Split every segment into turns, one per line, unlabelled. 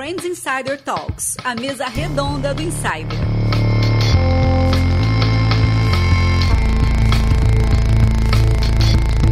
Friends Insider Talks, a mesa redonda do Insider.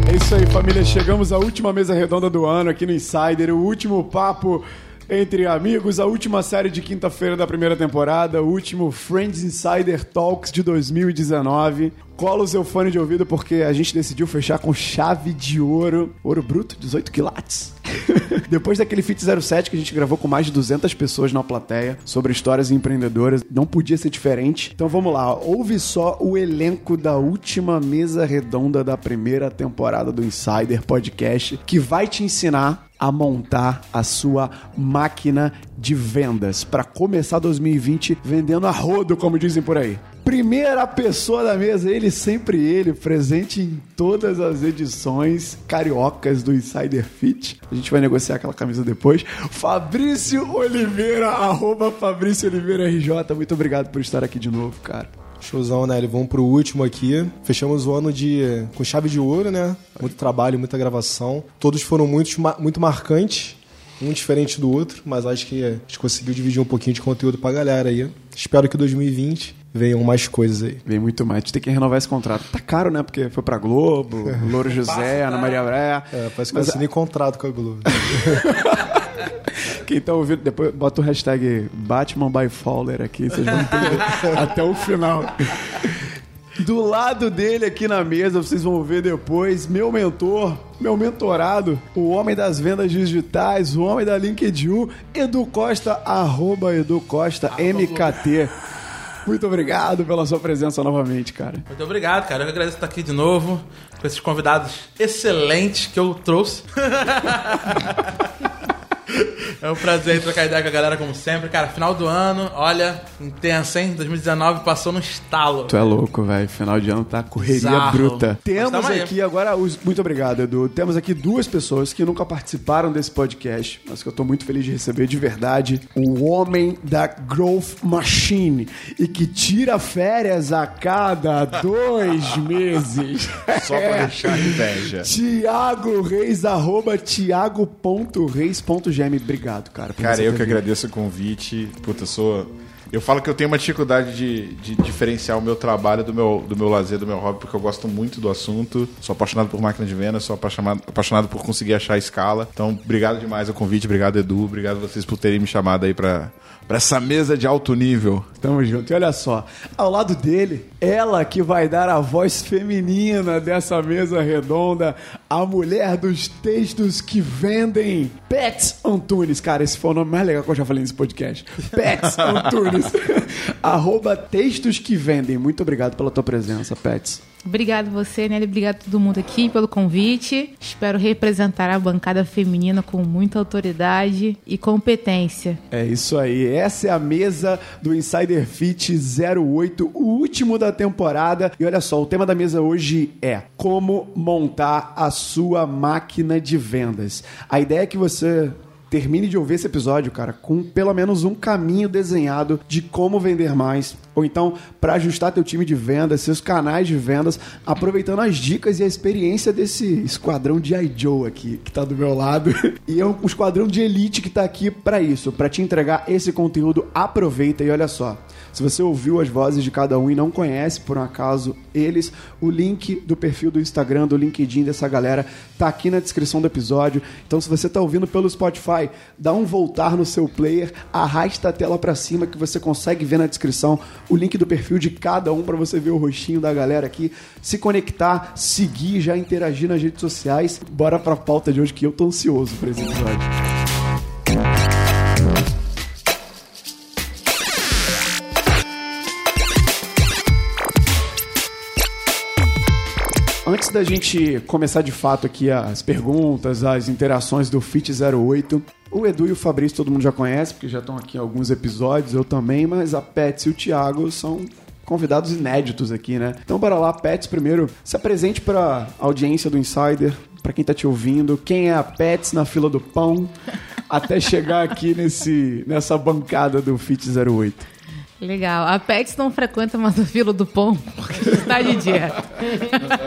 É isso aí, família. Chegamos à última mesa redonda do ano aqui no Insider, o último papo entre amigos, a última série de quinta-feira da primeira temporada, o último Friends Insider Talks de 2019. Cola o seu fone de ouvido porque a gente decidiu fechar com chave de ouro, ouro bruto, 18 quilates. Depois daquele Fit 07 que a gente gravou com mais de 200 pessoas na plateia sobre histórias empreendedoras, não podia ser diferente. Então vamos lá, ouve só o elenco da última mesa redonda da primeira temporada do Insider Podcast, que vai te ensinar a montar a sua máquina de vendas para começar 2020 vendendo a rodo, como dizem por aí. Primeira pessoa da mesa, ele sempre ele, presente em todas as edições cariocas do Insider Fit. A gente vai negociar aquela camisa depois. Fabrício Oliveira, arroba Fabrício Oliveira RJ. Muito obrigado por estar aqui de novo, cara.
Showzão, né? Vamos pro último aqui. Fechamos o ano de com chave de ouro, né? Muito trabalho, muita gravação. Todos foram muito, muito marcantes, um diferente do outro, mas acho que a gente conseguiu dividir um pouquinho de conteúdo pra galera aí. Espero que 2020 venham mais coisas aí.
Vem muito mais. A gente tem que renovar esse contrato. Tá caro, né? Porque foi pra Globo, Louro José, Ana Maria Breia.
É, parece que eu assinei contrato com a Globo.
Quem tá ouvindo, depois bota o hashtag Batman by Fowler aqui, vocês vão entender até o final. Do lado dele aqui na mesa, vocês vão ver depois, meu mentor, meu mentorado, o homem das vendas digitais, o homem da LinkedIn, Edu Costa, arroba Edu Costa, MKT. Muito obrigado pela sua presença novamente, cara.
Muito obrigado, cara. Eu agradeço estar aqui de novo com esses convidados excelentes que eu trouxe. É um prazer trocar ideia com a galera, como sempre. Cara, final do ano, olha, intenso, hein? 2019 passou no estalo.
Tu é louco, velho. Final de ano tá correria
Bizarro.
bruta. Temos aqui agora, os- muito obrigado, Edu. Temos aqui duas pessoas que nunca participaram desse podcast, mas que eu tô muito feliz de receber de verdade. O homem da Growth Machine e que tira férias a cada dois meses.
Só pra deixar inveja.
Tiago Reis, arroba tiago.reis.gm. Obrigado, cara.
Cara, eu que
vindo.
agradeço o convite. Puta, eu sou. Eu falo que eu tenho uma dificuldade de, de diferenciar o meu trabalho do meu, do meu lazer, do meu hobby, porque eu gosto muito do assunto. Sou apaixonado por máquina de venda, sou apaixonado, apaixonado por conseguir achar a escala. Então, obrigado demais o convite, obrigado, Edu. Obrigado vocês por terem me chamado aí pra, pra essa mesa de alto nível.
Tamo junto. E olha só, ao lado dele, ela que vai dar a voz feminina dessa mesa redonda, a mulher dos textos que vendem, Pets Antunes. Cara, esse foi o nome mais legal que eu já falei nesse podcast. Pets Antunes. Arroba textos que vendem. Muito obrigado pela tua presença, Pets.
Obrigado você, Nelly. Obrigado a todo mundo aqui pelo convite. Espero representar a bancada feminina com muita autoridade e competência.
É isso aí. Essa é a mesa do Insider Fit 08, o último da temporada. E olha só, o tema da mesa hoje é como montar a sua máquina de vendas. A ideia é que você termine de ouvir esse episódio, cara, com pelo menos um caminho desenhado de como vender mais, ou então para ajustar teu time de vendas, seus canais de vendas, aproveitando as dicas e a experiência desse esquadrão de Joe aqui que tá do meu lado. E é um esquadrão de elite que tá aqui para isso, para te entregar esse conteúdo. Aproveita e olha só. Se você ouviu as vozes de cada um e não conhece, por um acaso, eles, o link do perfil do Instagram, do LinkedIn dessa galera, tá aqui na descrição do episódio. Então, se você tá ouvindo pelo Spotify, dá um voltar no seu player, arrasta a tela para cima que você consegue ver na descrição o link do perfil de cada um para você ver o rostinho da galera aqui, se conectar, seguir, já interagir nas redes sociais. Bora pra pauta de hoje que eu tô ansioso por esse episódio. Antes da gente começar de fato aqui as perguntas, as interações do Fit 08, o Edu e o Fabrício todo mundo já conhece, porque já estão aqui alguns episódios, eu também, mas a Pets e o Thiago são convidados inéditos aqui, né? Então bora lá, Pets, primeiro, se apresente para a audiência do Insider, para quem tá te ouvindo, quem é a Pets na fila do pão, até chegar aqui nesse, nessa bancada do Fit 08.
Legal. A Pets não frequenta mais o filo do pão, porque está de dia.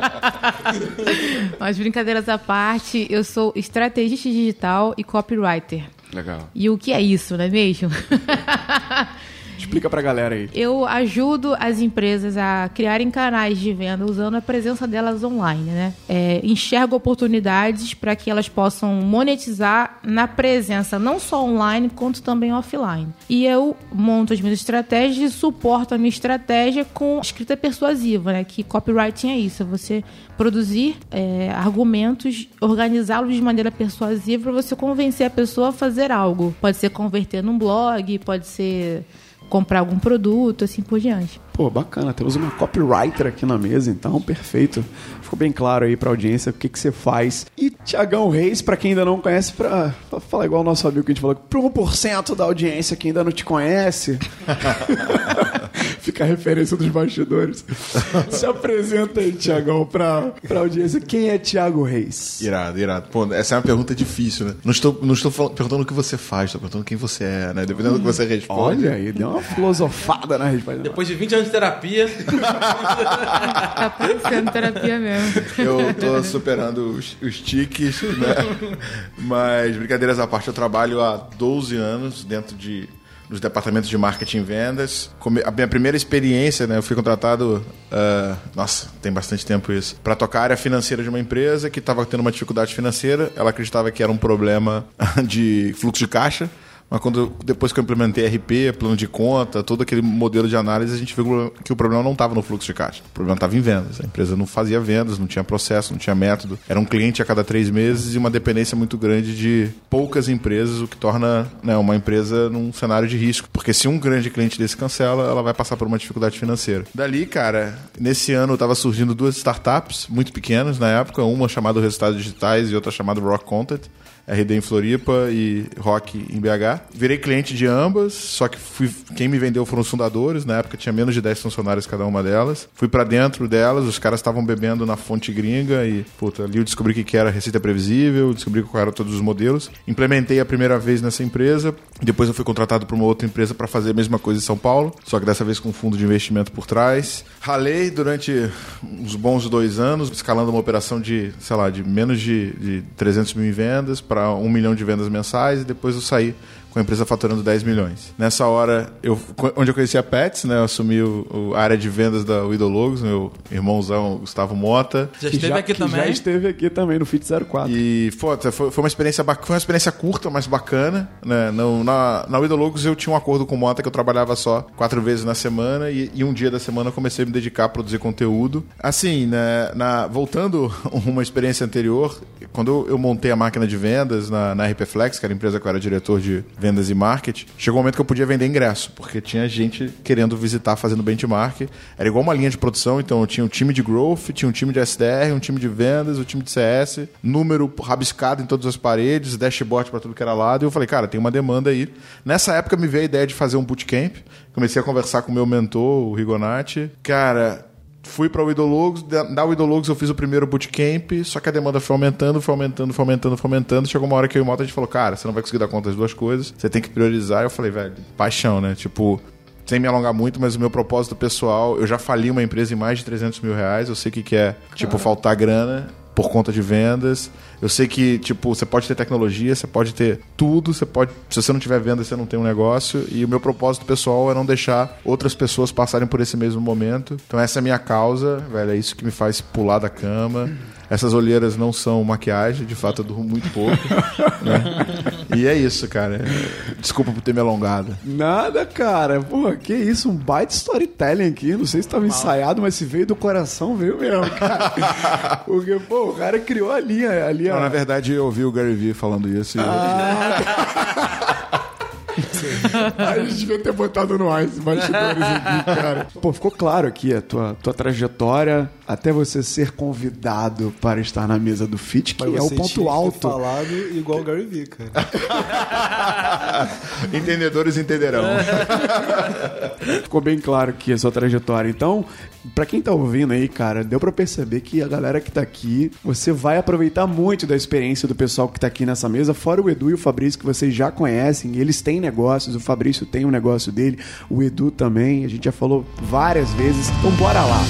Mas brincadeiras à parte, eu sou estrategista digital e copywriter.
Legal.
E o que é isso, não é mesmo?
Explica pra galera aí.
Eu ajudo as empresas a criarem canais de venda usando a presença delas online, né? É, enxergo oportunidades para que elas possam monetizar na presença não só online quanto também offline. E eu monto as minhas estratégias e suporto a minha estratégia com escrita persuasiva, né? Que copywriting é isso, é você produzir é, argumentos, organizá-los de maneira persuasiva para você convencer a pessoa a fazer algo. Pode ser converter num blog, pode ser comprar algum produto, assim por diante.
Pô, bacana. Temos uma copywriter aqui na mesa, então, perfeito. Ficou bem claro aí pra audiência o que, que você faz. E Tiagão Reis, pra quem ainda não conhece, pra, pra falar igual o nosso amigo que a gente falou, pro 1% da audiência que ainda não te conhece. Fica a referência dos bastidores. Se apresenta aí, Tiagão, pra, pra audiência. Quem é Tiago Reis?
Irado, irado. Pô, essa é uma pergunta difícil, né? Não estou, não estou falando- perguntando o que você faz, estou perguntando quem você é, né? Dependendo do que você responde.
Olha aí, deu uma filosofada na resposta.
Depois de 20 anos de terapia,
Tá parecendo terapia mesmo.
Eu tô superando os, os tiques, né? Mas, brincadeiras à parte, eu trabalho há 12 anos dentro de nos departamentos de marketing e vendas. A minha primeira experiência, né, eu fui contratado, ah, nossa, tem bastante tempo isso, para tocar a área financeira de uma empresa que estava tendo uma dificuldade financeira. Ela acreditava que era um problema de fluxo de caixa. Mas quando depois que eu implementei RP, plano de conta, todo aquele modelo de análise, a gente viu que o problema não estava no fluxo de caixa. O problema estava em vendas. A empresa não fazia vendas, não tinha processo, não tinha método. Era um cliente a cada três meses e uma dependência muito grande de poucas empresas, o que torna né, uma empresa num cenário de risco. Porque se um grande cliente desse cancela, ela vai passar por uma dificuldade financeira. Dali, cara, nesse ano estava surgindo duas startups muito pequenas na época, uma chamada Resultados Digitais e outra chamada Rock Content. RD em Floripa e Rock em BH. Virei cliente de ambas, só que fui, quem me vendeu foram os fundadores. Na época tinha menos de 10 funcionários cada uma delas. Fui pra dentro delas, os caras estavam bebendo na fonte gringa e, puta, ali eu descobri o que era receita previsível, descobri qual eram todos os modelos. Implementei a primeira vez nessa empresa, depois eu fui contratado por uma outra empresa para fazer a mesma coisa em São Paulo, só que dessa vez com um fundo de investimento por trás. Ralei durante uns bons dois anos, escalando uma operação de, sei lá, de menos de, de 300 mil em vendas para um milhão de vendas mensais e depois eu saí com a empresa faturando 10 milhões. Nessa hora, eu, onde eu conheci a Pets, né, eu assumi o, o- a área de vendas da Widologos, meu irmãozão Gustavo Mota.
já
Que
esteve aqui
que
também.
Já esteve aqui também no Fit 04.
E foi, foi, foi uma experiência bac- foi uma experiência curta, mas bacana. Né? No, na, na Widologos eu tinha um acordo com o Mota que eu trabalhava só quatro vezes na semana e, e um dia da semana eu comecei a me dedicar a produzir conteúdo. Assim, né, na, voltando uma experiência anterior, quando eu, eu montei a máquina de vendas na, na RP Flex, que era a empresa que eu era diretor de vendas e marketing, chegou um momento que eu podia vender ingresso, porque tinha gente querendo visitar fazendo benchmark. Era igual uma linha de produção, então eu tinha um time de growth, tinha um time de SDR, um time de vendas, um time de CS, número rabiscado em todas as paredes, dashboard para tudo que era lado. E eu falei, cara, tem uma demanda aí. Nessa época me veio a ideia de fazer um bootcamp. Comecei a conversar com o meu mentor, o Rigonati. Cara, fui para o Idologos, da da Idologos eu fiz o primeiro bootcamp, só que a demanda foi aumentando, foi aumentando, foi aumentando, foi aumentando. Chegou uma hora que eu e o Mota a gente falou, cara, você não vai conseguir dar conta das duas coisas, você tem que priorizar. Eu falei, velho, paixão, né? Tipo, sem me alongar muito, mas o meu propósito pessoal, eu já fali uma empresa em mais de 300 mil reais, eu sei o que, que é, tipo, faltar grana por conta de vendas. Eu sei que, tipo, você pode ter tecnologia, você pode ter tudo, você pode. Se você não tiver venda, você não tem um negócio. E o meu propósito pessoal é não deixar outras pessoas passarem por esse mesmo momento. Então essa é a minha causa, velho. É isso que me faz pular da cama. Essas olheiras não são maquiagem, de fato eu durmo muito pouco. né? E é isso, cara. Desculpa por ter me alongado.
Nada, cara. Pô, que isso, um baita storytelling aqui. Não sei se estava ensaiado, mas se veio do coração, veio mesmo, cara. Porque, pô, o cara criou a linha. A linha
Não, na verdade, eu ouvi o Gary Vee falando isso. E
a gente devia ter botado no ar esses bastidores aqui, cara. Pô, ficou claro aqui a tua, tua trajetória até você ser convidado para estar na mesa do FIT, que é o ponto
que
alto.
falado igual o Gary Vee, cara.
Entendedores entenderão.
Ficou bem claro aqui a sua trajetória. Então, pra quem tá ouvindo aí, cara, deu pra perceber que a galera que tá aqui, você vai aproveitar muito da experiência do pessoal que tá aqui nessa mesa, fora o Edu e o Fabrício, que vocês já conhecem, eles têm negócios, o Fabrício tem um negócio dele, o Edu também, a gente já falou várias vezes. Então, bora lá.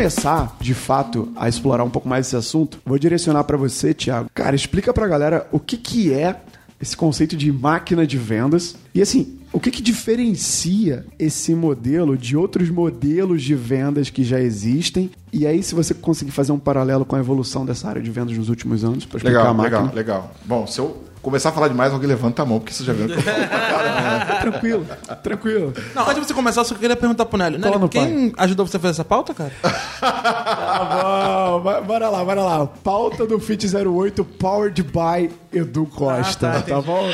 Começar, de fato, a explorar um pouco mais esse assunto, vou direcionar pra você, Thiago. Cara, explica pra galera o que que é esse conceito de máquina de vendas. E assim, o que, que diferencia esse modelo de outros modelos de vendas que já existem? E aí, se você conseguir fazer um paralelo com a evolução dessa área de vendas nos últimos anos, para explicar
Legal,
a máquina.
legal, legal. Bom, se eu começar a falar demais, alguém levanta a mão, porque você já viu que eu falo pra caramba.
Tranquilo, tranquilo.
Não, antes de você começar, eu só queria perguntar pro Nélio. Nélio, quem ajudou você a fazer essa pauta, cara?
Tá bom, bora lá, bora lá. Pauta do Fit 08, powered by Edu Costa,
Ah,
tá,
tá,
bom?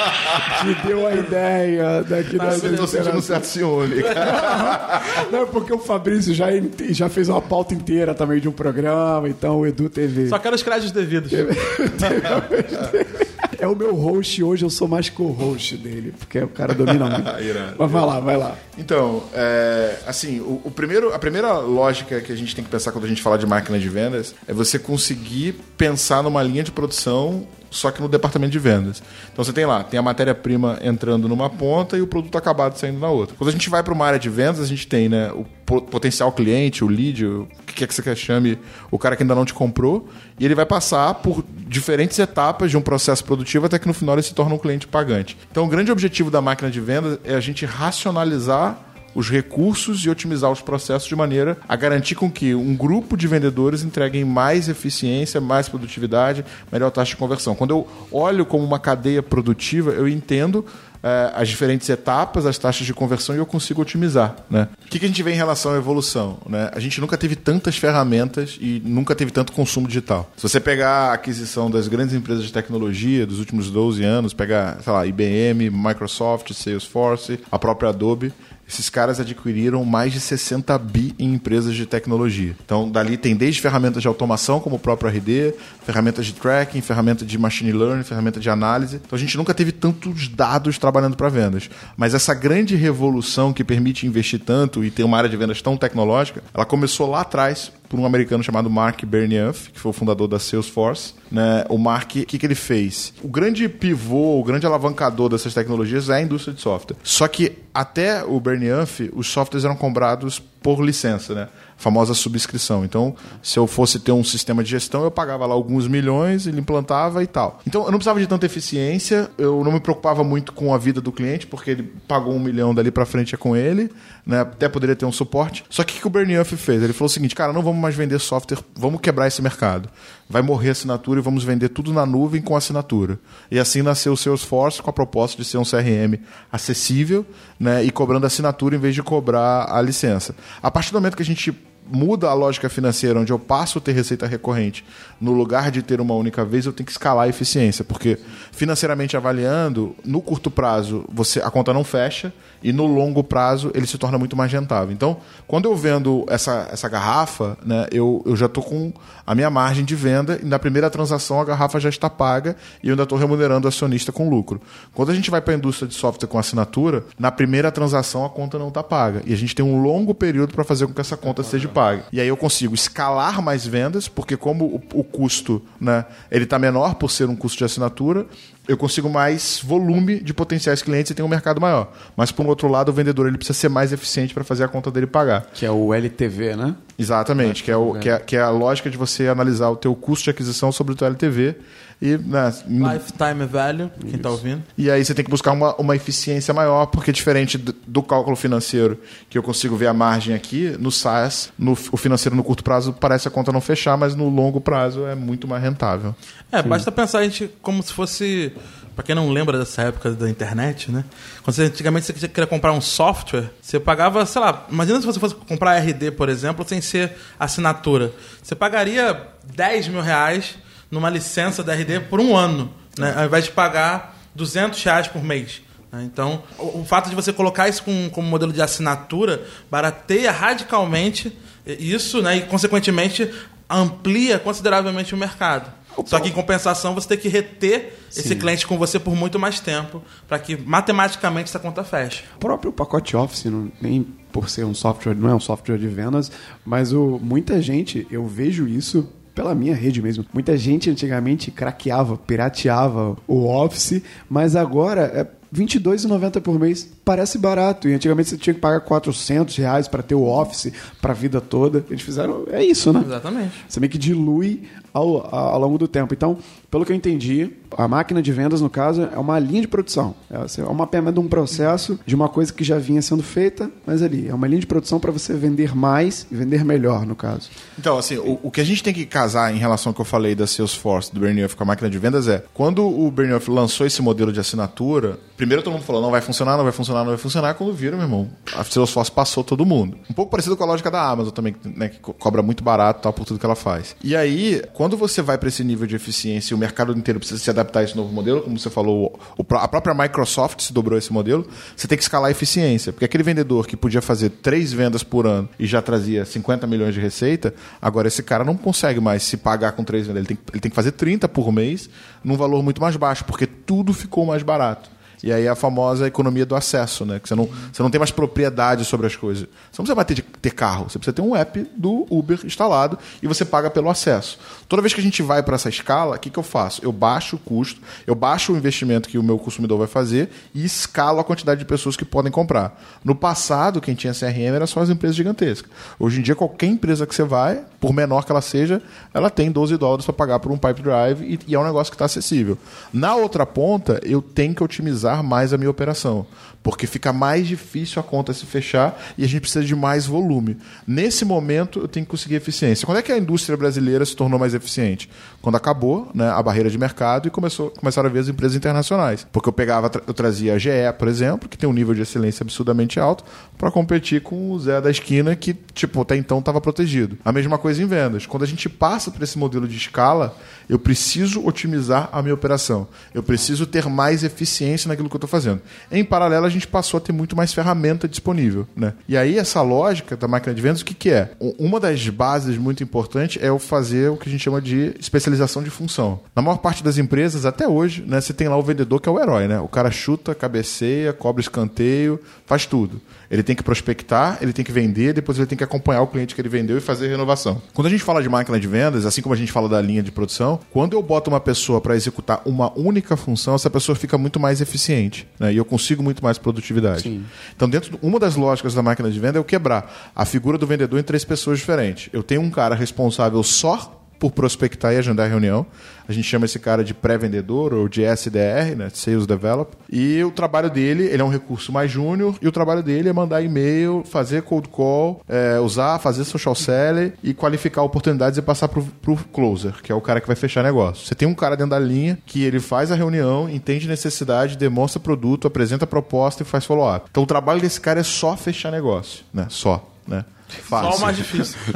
Que deu a ideia daqui da
Eu tô sentindo um certo ciúme, cara.
Não, é porque o Fabrício já, já fez uma pauta inteira também de um programa, então o Edu teve.
Só quero os créditos devidos.
É o meu host hoje, eu sou mais co-host dele, porque o cara domina muito.
Irado.
Mas vai lá, vai lá.
Então, é, assim, o, o primeiro, a primeira lógica que a gente tem que pensar quando a gente fala de máquina de vendas é você conseguir pensar numa linha de produção só que no departamento de vendas. Então você tem lá, tem a matéria-prima entrando numa ponta e o produto acabado saindo na outra. Quando a gente vai para uma área de vendas, a gente tem né, o po- potencial cliente, o lead, o que quer que você quer chame, o cara que ainda não te comprou, e ele vai passar por diferentes etapas de um processo produtivo até que no final ele se torna um cliente pagante. Então o grande objetivo da máquina de vendas é a gente racionalizar os recursos e otimizar os processos de maneira a garantir com que um grupo de vendedores entreguem mais eficiência, mais produtividade, melhor taxa de conversão. Quando eu olho como uma cadeia produtiva, eu entendo eh, as diferentes etapas, as taxas de conversão e eu consigo otimizar. Né? O que, a gente vê em relação à evolução? Né? A gente nunca teve tantas ferramentas e nunca teve tanto consumo digital. Se você pegar a aquisição das grandes empresas de tecnologia dos últimos 12 anos, pegar, sei lá, IBM, Microsoft, Salesforce, a própria Adobe, esses caras adquiriram mais de 60 bi em empresas de tecnologia. Então, dali tem desde ferramentas de automação, como o próprio RD, ferramentas de tracking, ferramenta de machine learning, ferramenta de análise. Então, a gente nunca teve tantos dados trabalhando para vendas. Mas essa grande revolução que permite investir tanto e ter uma área de vendas tão tecnológica, ela começou lá atrás por um americano chamado Mark Bernianf, que foi o fundador da Salesforce. Né? O Mark, o que, que ele fez? O grande pivô, o grande alavancador dessas tecnologias é a indústria de software. Só que até o Bernianf, os softwares eram comprados por licença, né? Famosa subscrição. Então, se eu fosse ter um sistema de gestão, eu pagava lá alguns milhões, ele implantava e tal. Então, eu não precisava de tanta eficiência, eu não me preocupava muito com a vida do cliente, porque ele pagou um milhão dali para frente é com ele, né? Até poderia ter um suporte. Só que o que o Bernianf fez? Ele falou o seguinte, cara, não vamos mais vender software, vamos quebrar esse mercado. Vai morrer a assinatura e vamos vender tudo na nuvem com assinatura. E assim nasceu o Salesforce com a proposta de ser um CRM acessível, né? E cobrando assinatura em vez de cobrar a licença. A partir do momento que a gente muda a lógica financeira, onde eu passo a ter receita recorrente, no lugar de ter uma única vez, eu tenho que escalar a eficiência, porque financeiramente avaliando, no curto prazo, você a conta não fecha e no longo prazo ele se torna muito mais rentável. Então, quando eu vendo essa, essa garrafa, né, eu, eu já estou com a minha margem de venda e na primeira transação a garrafa já está paga e eu ainda estou remunerando o acionista com lucro. Quando a gente vai para a indústria de software com assinatura, na primeira transação a conta não está paga e a gente tem um longo período para fazer com que essa conta seja paga. E aí eu consigo escalar mais vendas, porque como o, o custo, né, ele está menor por ser um custo de assinatura, eu consigo mais volume de potenciais clientes e tenho um mercado maior. Mas por um outro lado, o vendedor ele precisa ser mais eficiente para fazer a conta dele pagar.
Que é o LTV, né?
Exatamente, que é, o, que, é, que é a lógica de você analisar o teu custo de aquisição sobre o teu LTV e, né,
Lifetime value, quem tá ouvindo.
e aí você tem que buscar uma, uma eficiência maior, porque diferente do, do cálculo financeiro, que eu consigo ver a margem aqui, no SaaS, no, o financeiro no curto prazo parece a conta não fechar, mas no longo prazo é muito mais rentável.
É, basta pensar a gente como se fosse. Pra quem não lembra dessa época da internet, né? Quando você, antigamente você queria comprar um software, você pagava, sei lá, imagina se você fosse comprar RD, por exemplo, sem ser assinatura. Você pagaria 10 mil reais numa licença da RD por um ano, né? Ao invés de pagar 200 reais por mês. né? Então, o, fato de você colocar isso com, como modelo de assinatura barateia radicalmente isso, né? E, consequentemente, amplia consideravelmente o mercado. Só que, em compensação, você tem que reter esse cliente com você por muito mais tempo para que, matematicamente, essa conta feche.
O próprio pacote Office, não, nem por ser um software, não é um software de vendas, mas o, muita gente, eu vejo isso pela minha rede mesmo. Muita gente antigamente craqueava, pirateava o Office, mas agora é R$ 22,90 por mês. parece barato. E antigamente você tinha que pagar 400 reais para ter o Office para a vida toda. Eles fizeram. É isso, né?
Exatamente.
Você meio que dilui ao, ao longo do tempo. Então, pelo que eu entendi, a máquina de vendas, no caso, é uma linha de produção. É assim, é um mapeamento de um processo de uma coisa que já vinha sendo feita, mas ali. É uma linha de produção para você vender mais e vender melhor, no caso.
Então, assim, o, o que a gente tem que casar em relação ao que eu falei da Salesforce, do Bernier com a máquina de vendas é, quando o Bernier lançou esse modelo de assinatura, primeiro todo mundo falou, não vai funcionar, não vai funcionar, não vai funcionar, quando viram, meu irmão, a Salesforce passou todo mundo. Um pouco parecido com a lógica da Amazon também, né, que co- cobra muito barato tal, por tudo que ela faz. E aí, quando você vai para esse nível de eficiência e o mercado inteiro precisa se adaptar a esse novo modelo, como você falou, a própria Microsoft se dobrou esse modelo, você tem que escalar a eficiência. Porque aquele vendedor que podia fazer três vendas por ano e já trazia 50 milhões de receita, agora esse cara não consegue mais se pagar com três vendas. Ele tem, ele tem que fazer 30 por mês num valor muito mais baixo, porque tudo ficou mais barato. E aí a famosa economia do acesso, né? Que você não, você não tem mais propriedade sobre as coisas. Você não precisa mais ter, ter carro, você precisa ter um app do Uber instalado e você paga pelo acesso. Toda vez que a gente vai para essa escala, o que, que eu faço? Eu baixo o custo, eu baixo o investimento que o meu consumidor vai fazer e escalo a quantidade de pessoas que podem comprar. No passado, quem tinha CRM era só as empresas gigantescas. Hoje em dia, qualquer empresa que você vai, por menor que ela seja, ela tem 12 dólares para pagar por um pipe drive e, e é um negócio que está acessível. Na outra ponta, eu tenho que otimizar mais a minha operação, porque fica mais difícil a conta se fechar e a gente precisa de mais volume. Nesse momento, eu tenho que conseguir eficiência. Quando é que a indústria brasileira se tornou mais eficiente? Quando acabou né, a barreira de mercado e começou, começaram a ver as empresas internacionais. Porque eu pegava, eu trazia a GE, por exemplo, que tem um nível de excelência absurdamente alto, para competir com o Zé da esquina, que tipo, até então estava protegido. A mesma coisa em vendas. Quando a gente passa para esse modelo de escala, eu preciso otimizar a minha operação. Eu preciso ter mais eficiência naquilo que eu estou fazendo. Em paralelo, a gente passou a ter muito mais ferramenta disponível. Né? E aí, essa lógica da máquina de vendas, o que, que é? Uma das bases muito importantes é eu fazer o que a gente chama de especialização de função. Na maior parte das empresas, até hoje, né, você tem lá o vendedor que é o herói. Né? O cara chuta, cabeceia, cobra escanteio, faz tudo. Ele tem que prospectar, ele tem que vender, depois ele tem que acompanhar o cliente que ele vendeu e fazer renovação. Quando a gente fala de máquina de vendas, assim como a gente fala da linha de produção, quando eu boto uma pessoa para executar uma única função, essa pessoa fica muito mais eficiente. Né? E eu consigo muito mais produtividade. Então, dentro de uma das lógicas da máquina de venda é eu quebrar a figura do vendedor em três pessoas diferentes. Eu tenho um cara responsável só por prospectar e agendar reunião. A gente chama esse cara de pré-vendedor ou de SDR, né, Sales Develop. E o trabalho dele, ele é um recurso mais júnior e o trabalho dele é mandar e-mail, fazer cold call, é, usar, fazer social selling e qualificar oportunidades e passar pro, pro closer, que é o cara que vai fechar negócio. Você tem um cara dentro da linha que ele faz a reunião, entende necessidade, demonstra produto, apresenta proposta e faz follow-up. Então o trabalho desse cara é só fechar negócio, né? Só, né? Fácil.
Só o mais difícil.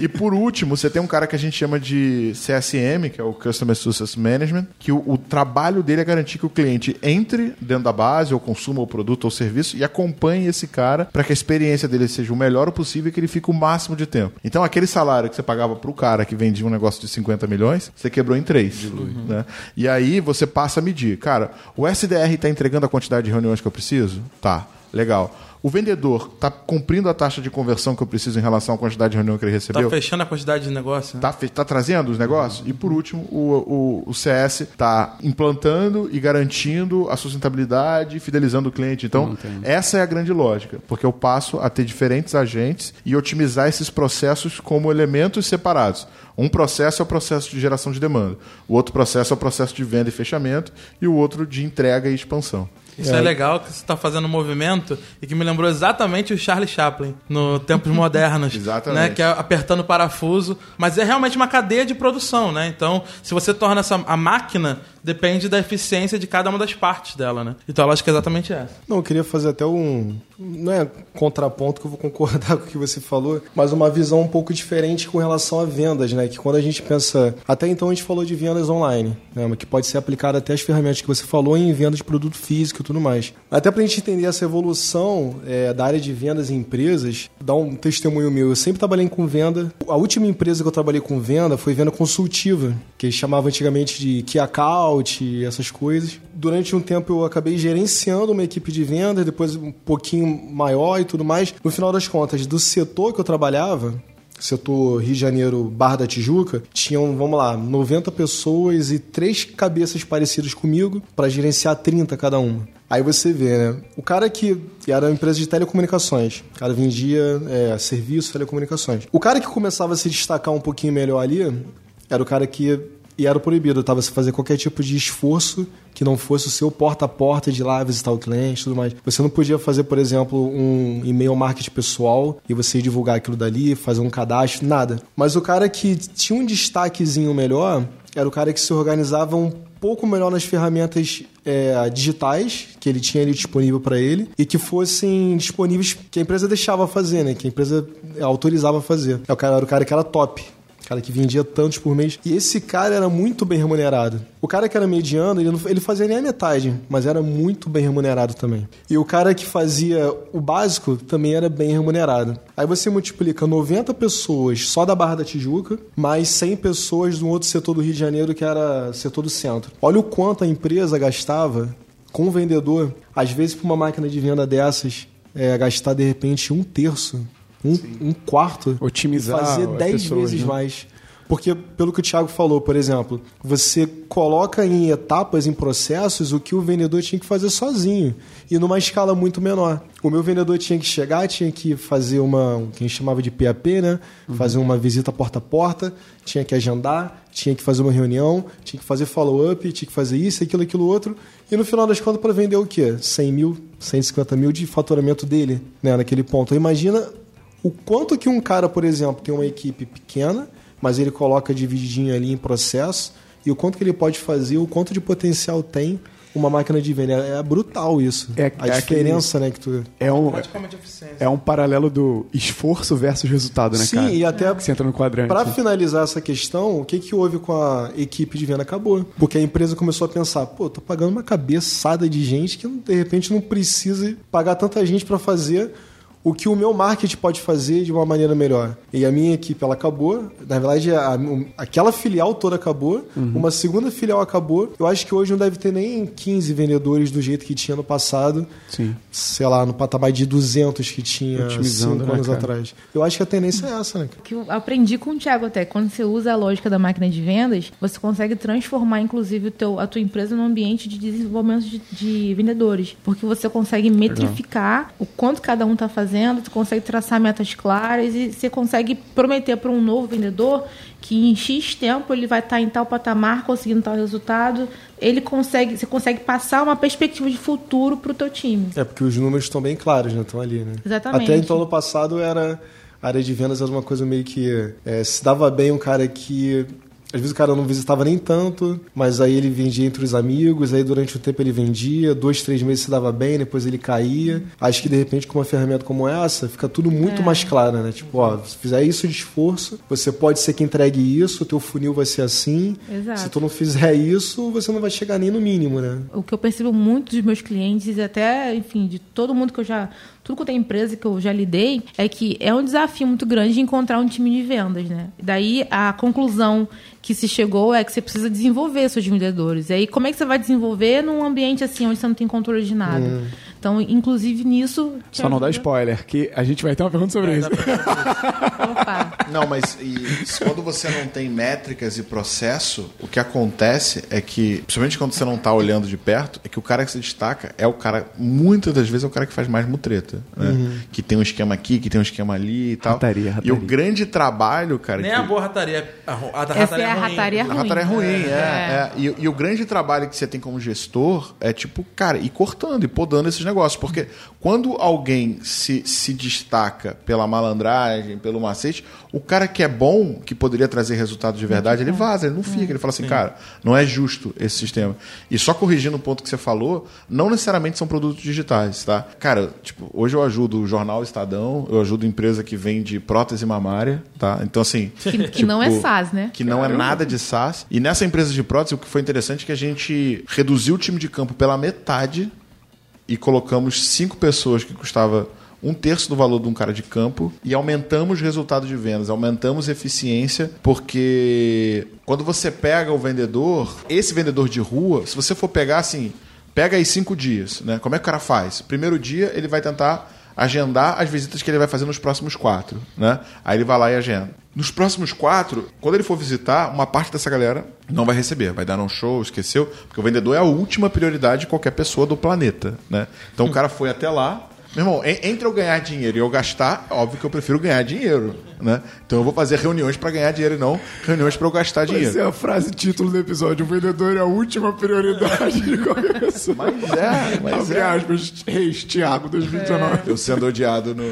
E por último, você tem um cara que a gente chama de CSM, que é o Customer Success Management, que o, o trabalho dele é garantir que o cliente entre dentro da base, ou consuma o produto ou serviço, e acompanhe esse cara para que a experiência dele seja o melhor possível e que ele fique o máximo de tempo. Então, aquele salário que você pagava para o cara que vendia um negócio de 50 milhões, você quebrou em três. Né? E aí você passa a medir. Cara, o SDR está entregando a quantidade de reuniões que eu preciso? Tá, legal. O vendedor está cumprindo a taxa de conversão que eu preciso em relação à quantidade de reunião que ele
Tá
recebeu?
fechando a quantidade de negócio? né?
Tá, tá trazendo os negócios? E por último, o, o, o CS está implantando e garantindo a sustentabilidade e fidelizando o cliente. Então, essa é a grande lógica, porque eu passo a ter diferentes agentes e otimizar esses processos como elementos separados. Um processo é o processo de geração de demanda, o outro processo é o processo de venda e fechamento, e o outro de entrega e expansão.
Isso é. legal que você está fazendo um movimento e que me lembrou exatamente o Charlie Chaplin no Tempos Modernos.
Exatamente.
Né, que é apertando o parafuso. Mas é realmente uma cadeia de produção, né? Então, se você torna essa a máquina, depende da eficiência de cada uma das partes dela, né? Então, eu acho que é exatamente essa.
Não, eu queria fazer até um. Não é contraponto que eu vou concordar com o que você falou, mas uma visão um pouco diferente com relação a vendas, né? Que quando a gente pensa. Até então a gente falou de vendas online, né? Mas que pode ser aplicada até as ferramentas que você falou em vendas de produto físico tudo mais. Até pra gente entender essa evolução é, da área de vendas em empresas, dar um testemunho meu. Eu sempre trabalhei com venda. A última empresa que eu trabalhei com venda foi venda consultiva, que eles chamavam antigamente de key account, essas coisas. Durante um tempo eu acabei gerenciando uma equipe de vendas, depois um pouquinho maior e tudo mais. No final das contas, do setor que eu trabalhava, setor Rio de Janeiro, Barra da Tijuca, tinham, vamos lá, 90 pessoas e três cabeças parecidas comigo para gerenciar 30 cada uma. Aí você vê, né? O cara que era uma empresa de telecomunicações, o cara vendia é, serviço, telecomunicações. O cara que começava a se destacar um pouquinho melhor ali era o cara que e era proibido, tava se fazer qualquer tipo de esforço que não fosse o seu porta a porta de lá visitar o cliente tudo mais. Você não podia fazer, por exemplo, um e-mail marketing pessoal e você divulgar aquilo dali, fazer um cadastro, nada. Mas o cara que tinha um destaquezinho melhor era o cara que se organizava um pouco melhor nas ferramentas é, digitais que ele tinha ali disponível para ele e que fossem disponíveis que a empresa deixava fazer, né? Que a empresa autorizava fazer. É o cara, era o cara que era top cara que vendia tantos por mês. E esse cara era muito bem remunerado. O cara que era mediano, ele, não, ele fazia nem a metade, mas era muito bem remunerado também. E o cara que fazia o básico também era bem remunerado. Aí você multiplica 90 pessoas só da Barra da Tijuca, mais 100 pessoas do outro setor do Rio de Janeiro, que era setor do centro. Olha o quanto a empresa gastava com o vendedor, às vezes, para uma máquina de venda dessas, é, gastar de repente um terço um, um quarto
Otimizar
fazer
as
10
pessoas,
vezes
né?
mais. Porque, pelo que o Thiago falou, por exemplo, você coloca em etapas, em processos, o que o vendedor tinha que fazer sozinho. E numa escala muito menor. O meu vendedor tinha que chegar, tinha que fazer uma, o que a gente chamava de PAP, né? Fazer uma visita porta a porta, tinha que agendar, tinha que fazer uma reunião, tinha que fazer follow-up, tinha que fazer isso, aquilo, aquilo, outro. E no final das contas, para vender o quê? 100 mil, 150 mil de faturamento dele, né? Naquele ponto. Então, imagina o quanto que um cara, por exemplo, tem uma equipe pequena, mas ele coloca divididinho ali em processo, e o quanto que ele pode fazer, o quanto de potencial tem uma máquina de venda. É, é brutal isso.
É-
a
é
diferença, né, que tu...
É um, é um paralelo do esforço versus resultado, né,
Sim,
cara?
e até
Que você entra no quadrante.
Para finalizar essa questão, o que, que houve com a equipe de venda? Acabou. Porque a empresa começou a pensar, pô, tô pagando uma cabeçada de gente que de repente não precisa pagar tanta gente para fazer o que o meu marketing pode fazer de uma maneira melhor. E a minha equipe, ela acabou. Na verdade, a- um, aquela filial toda acabou.
Uhum.
Uma segunda filial acabou. Eu acho que hoje não deve ter nem 15 vendedores do jeito que tinha no passado.
Sim.
Sei lá, no patamar de 200 que tinha
Otimizando,
5
né,
anos
cara?
atrás. Eu acho que a tendência é essa, né? cara?
que eu aprendi com o Thiago até, quando você usa a lógica da máquina de vendas, você consegue transformar, inclusive, o teu, a tua empresa num ambiente de desenvolvimento de, de vendedores. Porque você consegue metrificar o quanto cada um está fazendo, tu consegue traçar metas claras e você consegue prometer para um novo vendedor que em X tempo ele vai estar em tal patamar, conseguindo tal resultado. Ele consegue, você consegue passar uma perspectiva de futuro para o teu time.
É, porque os números estão bem claros, né? Estão ali, né?
Exatamente.
Até então, no passado, era... A área de vendas era uma coisa meio que... é, se dava bem um cara que... Às vezes o cara não visitava nem tanto, mas aí ele vendia entre os amigos, aí durante o tempo ele vendia, dois, três meses se dava bem, depois ele caía. Acho que de repente com uma ferramenta como essa, fica tudo muito mais claro, né? Tipo, ó, se fizer isso de esforço, você pode ser que entregue isso, o teu funil vai ser assim.
Exato.
Se tu não fizer isso, você não vai chegar nem no mínimo, né?
o que eu percebo muito dos meus clientes e até, enfim, de todo mundo que eu já. Tudo quanto é empresa que eu já lidei, é que é um desafio muito grande encontrar um time de vendas, né? Daí a conclusão que se chegou é que você precisa desenvolver seus vendedores. E aí, como é que você vai desenvolver num ambiente assim, onde você não tem controle de nada? Então, inclusive nisso.
Só não dá
ajuda-
spoiler, que a gente vai ter uma pergunta sobre isso.
Opa.
Não, mas e, quando você não tem métricas e processo, o que acontece é que, principalmente quando você não está olhando de perto, é que o cara que se destaca é o cara, muitas das vezes, é o cara que faz mais mutreta. Né? Que tem um esquema aqui, que tem um esquema ali e tal.
Rataria,
E
rataria.
o grande trabalho, cara.
Nem
que-
a boa rataria. A, a da
Essa
rataria
é a
ruim.
rataria
A
ruim.
rataria é ruim, é.
É.
é. E, e o grande trabalho que você tem como gestor é, tipo, cara, ir cortando e podando esses negócios. Porque quando alguém se, se destaca pela malandragem, pelo macete, o cara que é bom, que poderia trazer resultado de verdade, ele vaza, ele não fica. Ele fala assim, cara, não é justo esse sistema. E só corrigindo o ponto que você falou, não necessariamente são produtos digitais, tá? Cara, tipo, hoje eu ajudo o Jornal Estadão, eu ajudo empresa que vende prótese mamária, tá? Então, assim...
Que, que não é
tipo,
SaaS, né?
que não é nada de SaaS. E nessa empresa de prótese, o que foi interessante é que a gente reduziu o time de campo pela metade e colocamos cinco pessoas que custava um terço do valor de um cara de campo e aumentamos o resultado de vendas, aumentamos eficiência, porque quando você pega o vendedor, esse vendedor de rua, se você for pegar assim, pega aí cinco dias, né? Como é que o cara faz? Primeiro dia ele vai tentar agendar as visitas que ele vai fazer nos próximos quatro, né? Aí ele vai lá e agenda. Nos próximos quatro, quando ele for visitar, uma parte dessa galera não vai receber, vai dar um show, esqueceu, porque o vendedor é a última prioridade de qualquer pessoa do planeta, né? Então o cara foi até lá, meu irmão, en- entre eu ganhar dinheiro e eu gastar, é óbvio que eu prefiro ganhar dinheiro, né? Então eu vou fazer reuniões para ganhar dinheiro e não reuniões para eu gastar dinheiro.
Essa é a frase título do episódio. O vendedor é a última prioridade de qualquer pessoa.
Mas é, mas
Abre
é.
aspas, Reis, Thiago, 2019.
Eu sendo odiado no,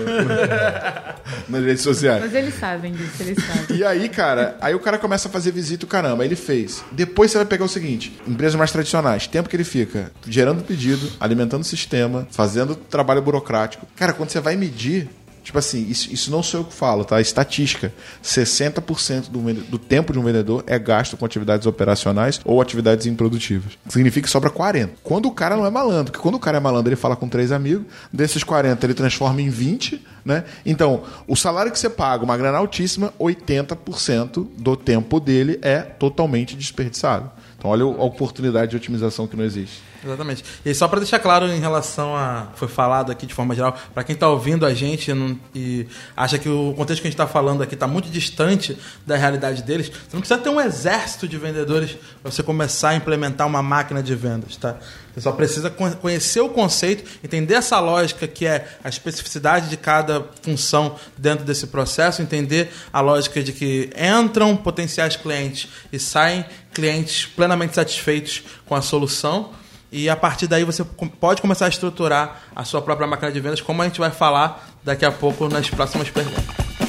nas redes sociais.
Mas eles sabem disso, eles sabem.
E aí, cara, aí o cara começa a fazer visita e o caramba, ele fez. Depois você vai pegar o seguinte: empresas mais tradicionais, tempo que ele fica gerando pedido, alimentando o sistema, fazendo trabalho burocrático. Cara, quando você vai medir. Tipo assim, isso, isso não sou eu que falo, tá? Estatística. 60% do, do tempo de um vendedor é gasto com atividades operacionais ou atividades improdutivas. Significa que sobra 40. Quando o cara não é malandro, porque quando o cara é malandro, ele fala com três amigos, desses 40 ele transforma em 20, né? Então, o salário que você paga, uma grana altíssima, 80% do tempo dele é totalmente desperdiçado. Então, olha a oportunidade de otimização que não existe.
Exatamente. E só para deixar claro em relação a. Foi falado aqui de forma geral, para quem está ouvindo a gente não- e acha que o contexto que a gente está falando aqui está muito distante da realidade deles, você não precisa ter um exército de vendedores para você começar a implementar uma máquina de vendas, tá? Você só precisa con- conhecer o conceito, entender essa lógica que é a especificidade de cada função dentro desse processo, entender a lógica de que entram potenciais clientes e saem clientes plenamente satisfeitos com a solução. E a partir daí você pode começar a estruturar a sua própria máquina de vendas, como a gente vai falar daqui a pouco nas próximas perguntas.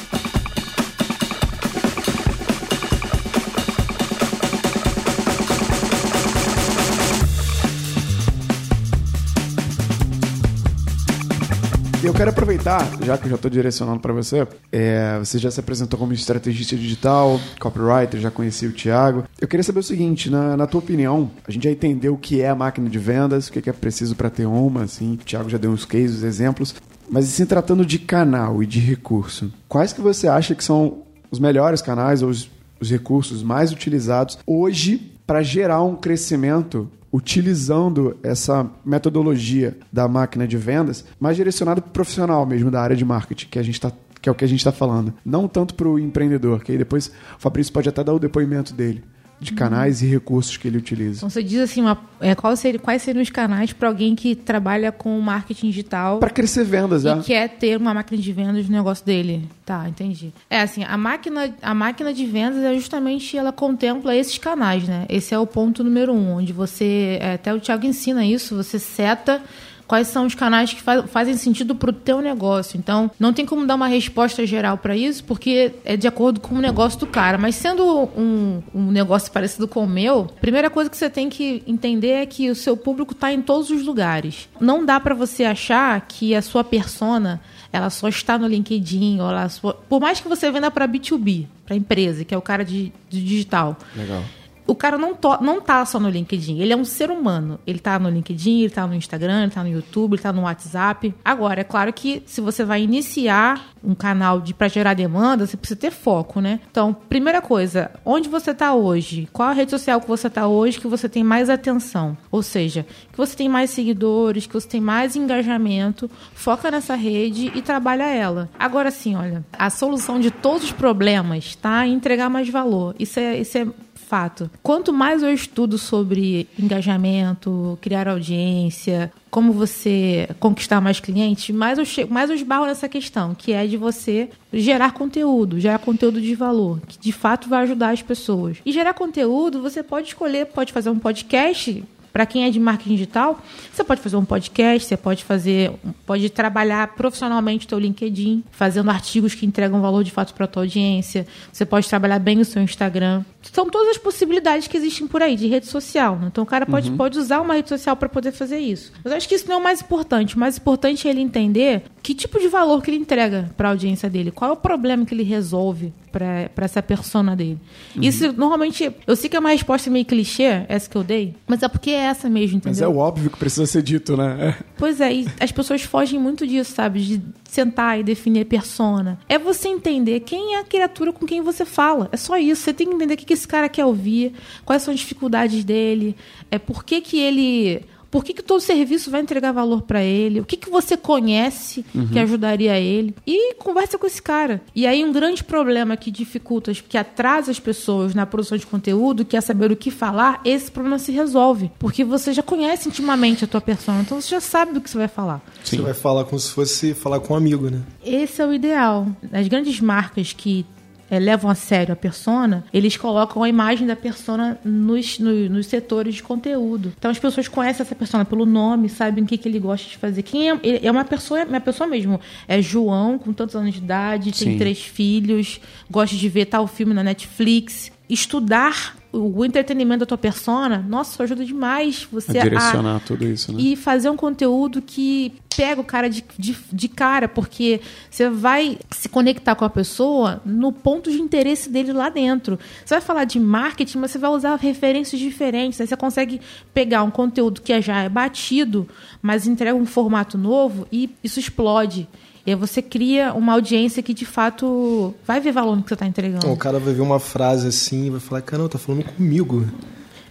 Eu quero aproveitar, já que eu já estou direcionando para você, é, você já se apresentou como estrategista digital, copywriter, já conheci o Thiago. Eu queria saber o seguinte, na, na tua opinião, a gente já entendeu o que é a máquina de vendas, o que é que é preciso para ter uma, assim, o Thiago já deu uns cases, exemplos, mas se tratando de canal e de recurso, quais que você acha que são os melhores canais ou os, os recursos mais utilizados hoje para gerar um crescimento utilizando essa metodologia da máquina de vendas, mais direcionado para o profissional mesmo da área de marketing, que a gente tá, que é o que a gente está falando. Não tanto para o empreendedor, que aí depois o Fabrício pode até dar o depoimento dele, de canais e recursos que ele utiliza.
Então você diz assim, uma, é, qual seria, quais seriam os canais para alguém que trabalha com marketing digital
Para crescer vendas,
e
é.
quer ter uma máquina de vendas no negócio dele? Tá, entendi. É assim, a máquina, a máquina de vendas é justamente ela contempla esses canais, né? Esse é o ponto número um, onde você é, até o Thiago ensina isso, você seta quais são os canais que fa- fazem sentido para o teu negócio. Então, não tem como dar uma resposta geral para isso, porque é de acordo com o negócio do cara. Mas sendo um, um negócio parecido com o meu, a primeira coisa que você tem que entender é que o seu público está em todos os lugares. Não dá para você achar que a sua persona ela só está no LinkedIn, ou ela só... por mais que você venda para B2B, para empresa, que é o cara de, de digital
Legal.
O cara não, to- não tá só no LinkedIn, ele é um ser humano. Ele tá no LinkedIn, ele tá no Instagram, ele tá no YouTube, ele tá no WhatsApp. Agora, é claro que se você vai iniciar um canal de para gerar demanda, você precisa ter foco, né? Então, primeira coisa, onde você tá hoje? Qual a rede social que você tá hoje que você tem mais atenção? Ou seja, que você tem mais seguidores, que você tem mais engajamento, foca nessa rede e trabalha ela. Agora sim, olha, a solução de todos os problemas tá em entregar mais valor. Isso é, isso é fato. Quanto mais eu estudo sobre engajamento, criar audiência, como você conquistar mais clientes, mais eu, chego, mais eu esbarro nessa questão, que é de você gerar conteúdo, gerar conteúdo de valor, que de fato vai ajudar as pessoas. E gerar conteúdo, você pode escolher, pode fazer um podcast para quem é de marketing digital, você pode fazer um podcast, você pode fazer, pode trabalhar profissionalmente o teu LinkedIn, fazendo artigos que entregam valor de fato para a tua audiência. Você pode trabalhar bem o seu Instagram. São todas as possibilidades que existem por aí de rede social. né? Então o cara pode, pode usar uma rede social para poder fazer isso. Mas eu acho que isso não é o mais importante. O mais importante é ele entender que tipo de valor que ele entrega para a audiência dele, qual é o problema que ele resolve para essa persona dele. Isso normalmente, eu sei que é uma resposta meio clichê, essa que eu dei, mas é porque é essa mesmo, entendeu?
Mas é o óbvio que precisa ser dito, né? É.
Pois é, e as pessoas fogem muito disso, sabe? De sentar e definir a persona. É você entender quem é a criatura com quem você fala. É só isso. Você tem que entender o que que esse cara quer ouvir, quais são as dificuldades dele, é por que, que ele Por que, que o teu serviço vai entregar valor para ele? O que, que você conhece que ajudaria ele? E conversa com esse cara. E aí um grande problema que dificulta, que atrasa as pessoas na produção de conteúdo, que é saber o que falar, esse problema se resolve. Porque você já conhece intimamente a tua persona, então você já sabe do que você vai falar.
Você vai falar como se fosse falar com um amigo, né?
Esse é o ideal. As grandes marcas que eh, levam a sério a persona, eles colocam a imagem da persona nos, no- nos setores de conteúdo. Então as pessoas conhecem essa persona pelo nome, sabem o que, que ele gosta de fazer. Quem é, é uma pessoa, uma pessoa mesmo. É João, com tantos anos de idade, tem
Sim.
três filhos, gosta de ver tal filme na Netflix. Estudar o entretenimento da tua persona, nossa, isso ajuda demais você
A direcionar tudo isso, né?
e fazer um conteúdo que pega o cara de, de, de cara, porque você vai se conectar com a pessoa no ponto de interesse dele lá dentro. Você vai falar de marketing, mas você vai usar referências diferentes. Aí você consegue pegar um conteúdo que já é batido, mas entrega um formato novo e isso explode. E aí você cria uma audiência que de fato vai ver valor no que você está entregando.
Então, o cara vai ver uma frase assim e vai falar, caramba, tá falando comigo.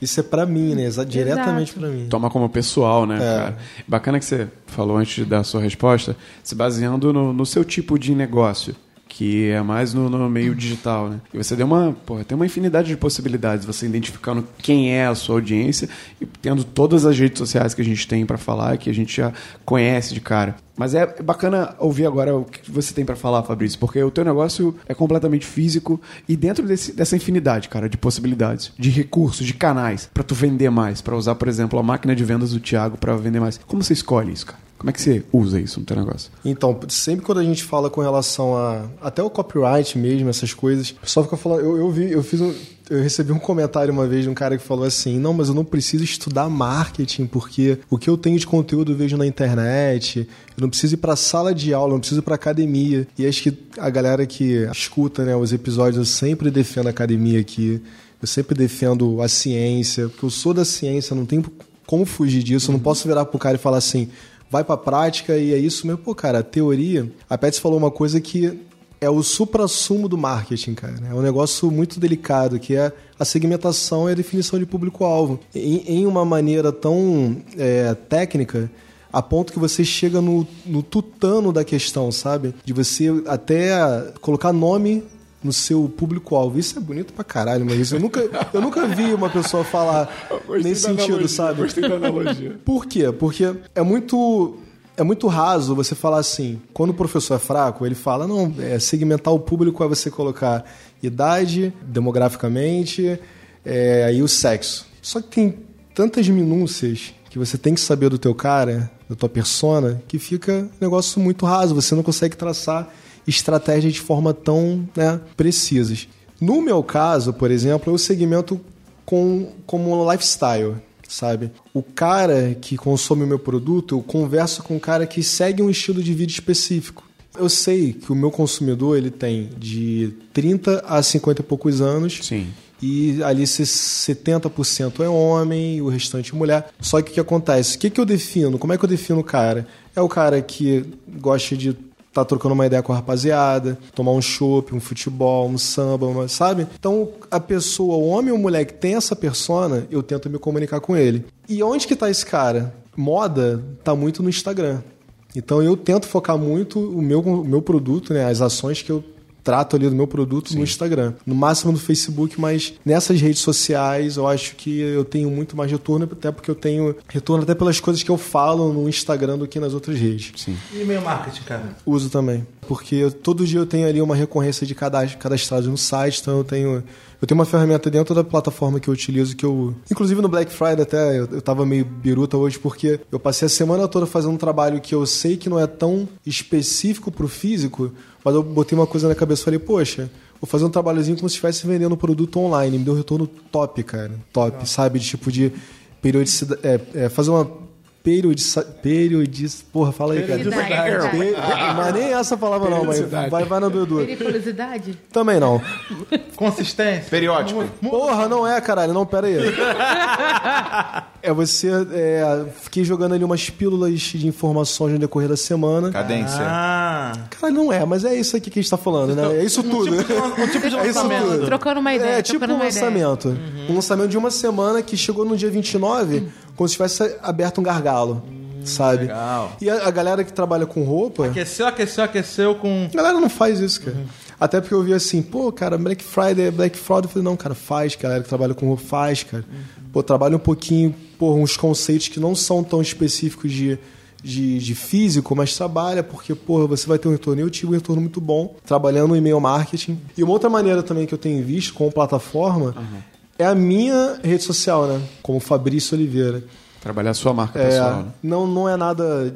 Isso é pra mim, né? Diretamente pra mim.
Toma como pessoal, né, cara? Bacana que você falou antes de dar a sua resposta, se baseando no, no seu tipo de negócio, que é mais no, no meio digital, né? E você deu uma, porra, tem uma infinidade de possibilidades, você identificando quem é a sua audiência e tendo todas as redes sociais que a gente tem pra falar, que a gente já conhece de cara. Mas é bacana ouvir agora o que você tem pra falar, Fabrício, porque o teu negócio é completamente físico e dentro desse- dessa infinidade, cara, de possibilidades, de recursos, de canais pra tu vender mais, pra usar, por exemplo, a máquina de vendas do Thiago pra vender mais. Como você escolhe isso, cara? Como é que você usa isso no teu negócio?
Então, sempre quando a gente fala com relação a. Até o copyright mesmo, essas coisas, o pessoal fica falando. Eu, eu vi, eu fiz um. Eu recebi um comentário uma vez de um cara que falou assim: Não, mas eu não preciso estudar marketing, porque o que eu tenho de conteúdo eu vejo na internet, eu não preciso ir pra sala de aula, eu não preciso ir pra academia. E acho que a galera que escuta né, os episódios, eu sempre defendo a academia aqui, eu sempre defendo a ciência, porque eu sou da ciência, não tem como fugir disso, eu não posso virar pro cara e falar assim vai pra prática e é isso mesmo. Pô, cara, a teoria. A Pets falou uma coisa que é o supra-sumo do marketing, cara. É um negócio muito delicado, que é a segmentação e a definição de público-alvo. Em, em uma maneira tão é, técnica, a ponto que você chega no, no tutano da questão, sabe? De você até colocar nome no seu público-alvo. Isso é bonito pra caralho, mas eu nunca, eu nunca vi uma pessoa falar nesse sentido, sabe?
Gostei da analogia.
Por quê? Porque é muito é muito raso você falar assim, quando o professor é fraco, ele fala, não, é, segmentar o público é você colocar idade, demograficamente, é, aí o sexo. Só que tem tantas minúcias que você tem que saber do teu cara, da tua persona, que fica um negócio muito raso, você não consegue traçar estratégias de forma tão né, precisas. No meu caso, por exemplo, eu segmento com, como lifestyle sabe? O cara que consome o meu produto, eu converso com um cara que segue um estilo de vida específico. Eu sei que o meu consumidor ele tem de 30 a 50 e poucos anos.
Sim.
E ali se 70% é homem e o restante é mulher. Só que o que acontece? O que, que eu defino? Como é que eu defino o cara? É o cara que gosta de tá trocando uma ideia com a rapaziada, tomar um chopp, um futebol, um samba, uma- sabe? Então, a pessoa, o homem ou mulher que tem essa persona, eu tento me comunicar com ele. E onde que tá esse cara? Moda tá muito no Instagram. Então, eu tento focar muito o meu, o meu produto, né? As ações que eu trato ali do meu produto no Instagram. No máximo no Facebook, mas nessas redes sociais eu acho que eu tenho muito mais retorno, até porque eu tenho retorno até pelas coisas que eu falo no Instagram do que nas outras redes.
Sim.
E e-mail marketing, cara?
Uso também. Porque eu- todo dia eu tenho ali uma recorrência de cadastro, cadastrado no site, então eu tenho. Eu tenho uma ferramenta dentro da plataforma que eu utilizo, que eu. Inclusive no Black Friday até, eu, eu tava meio biruta hoje, porque eu passei a semana toda fazendo um trabalho que eu sei que não é tão específico pro físico, mas eu botei uma coisa na cabeça e falei, poxa, vou fazer um trabalhozinho como se estivesse vendendo um produto online. Me deu um retorno top, cara. Top, sabe? De tipo de periodicidade. É, é, fazer uma periodiza, periodiz, porra, fala aí, cara.
Periodicidade.
Pe- Mas nem essa palavra não, mas vai, vai na Edu.
Periculosidade?
Também não.
Consistência.
Periódico.
Porra, não é, caralho. Não, pera aí. É você... É, fiquei jogando ali umas pílulas de informações no decorrer da semana.
Cadência.
Ah.
Caralho, não é, mas é isso aqui que a gente tá falando, né? É isso tudo.
Um tipo de
É isso
lançamento.
tudo.
Trocando uma ideia.
É tipo um lançamento. Um lançamento de uma semana que chegou no dia 29. Como se tivesse aberto um gargalo, sabe?
legal.
E a, a galera que trabalha com roupa.
Aqueceu, aqueceu, aqueceu com.
A galera não faz isso, cara. Até porque eu vi assim, pô, cara, Black Friday, Black Fraud. Eu falei, não, cara, faz, galera que trabalha com roupa, faz, cara. Pô, trabalha um pouquinho, pô, uns conceitos que não são tão específicos de, de, de físico, mas trabalha, porque, porra, você vai ter um retorno. Eu tive um retorno muito bom trabalhando no e-mail marketing. E uma outra maneira também que eu tenho visto como plataforma é a minha rede social, né? Como Fabrício Oliveira.
Trabalhar a sua marca
É,
pessoal. né?
não, não é nada,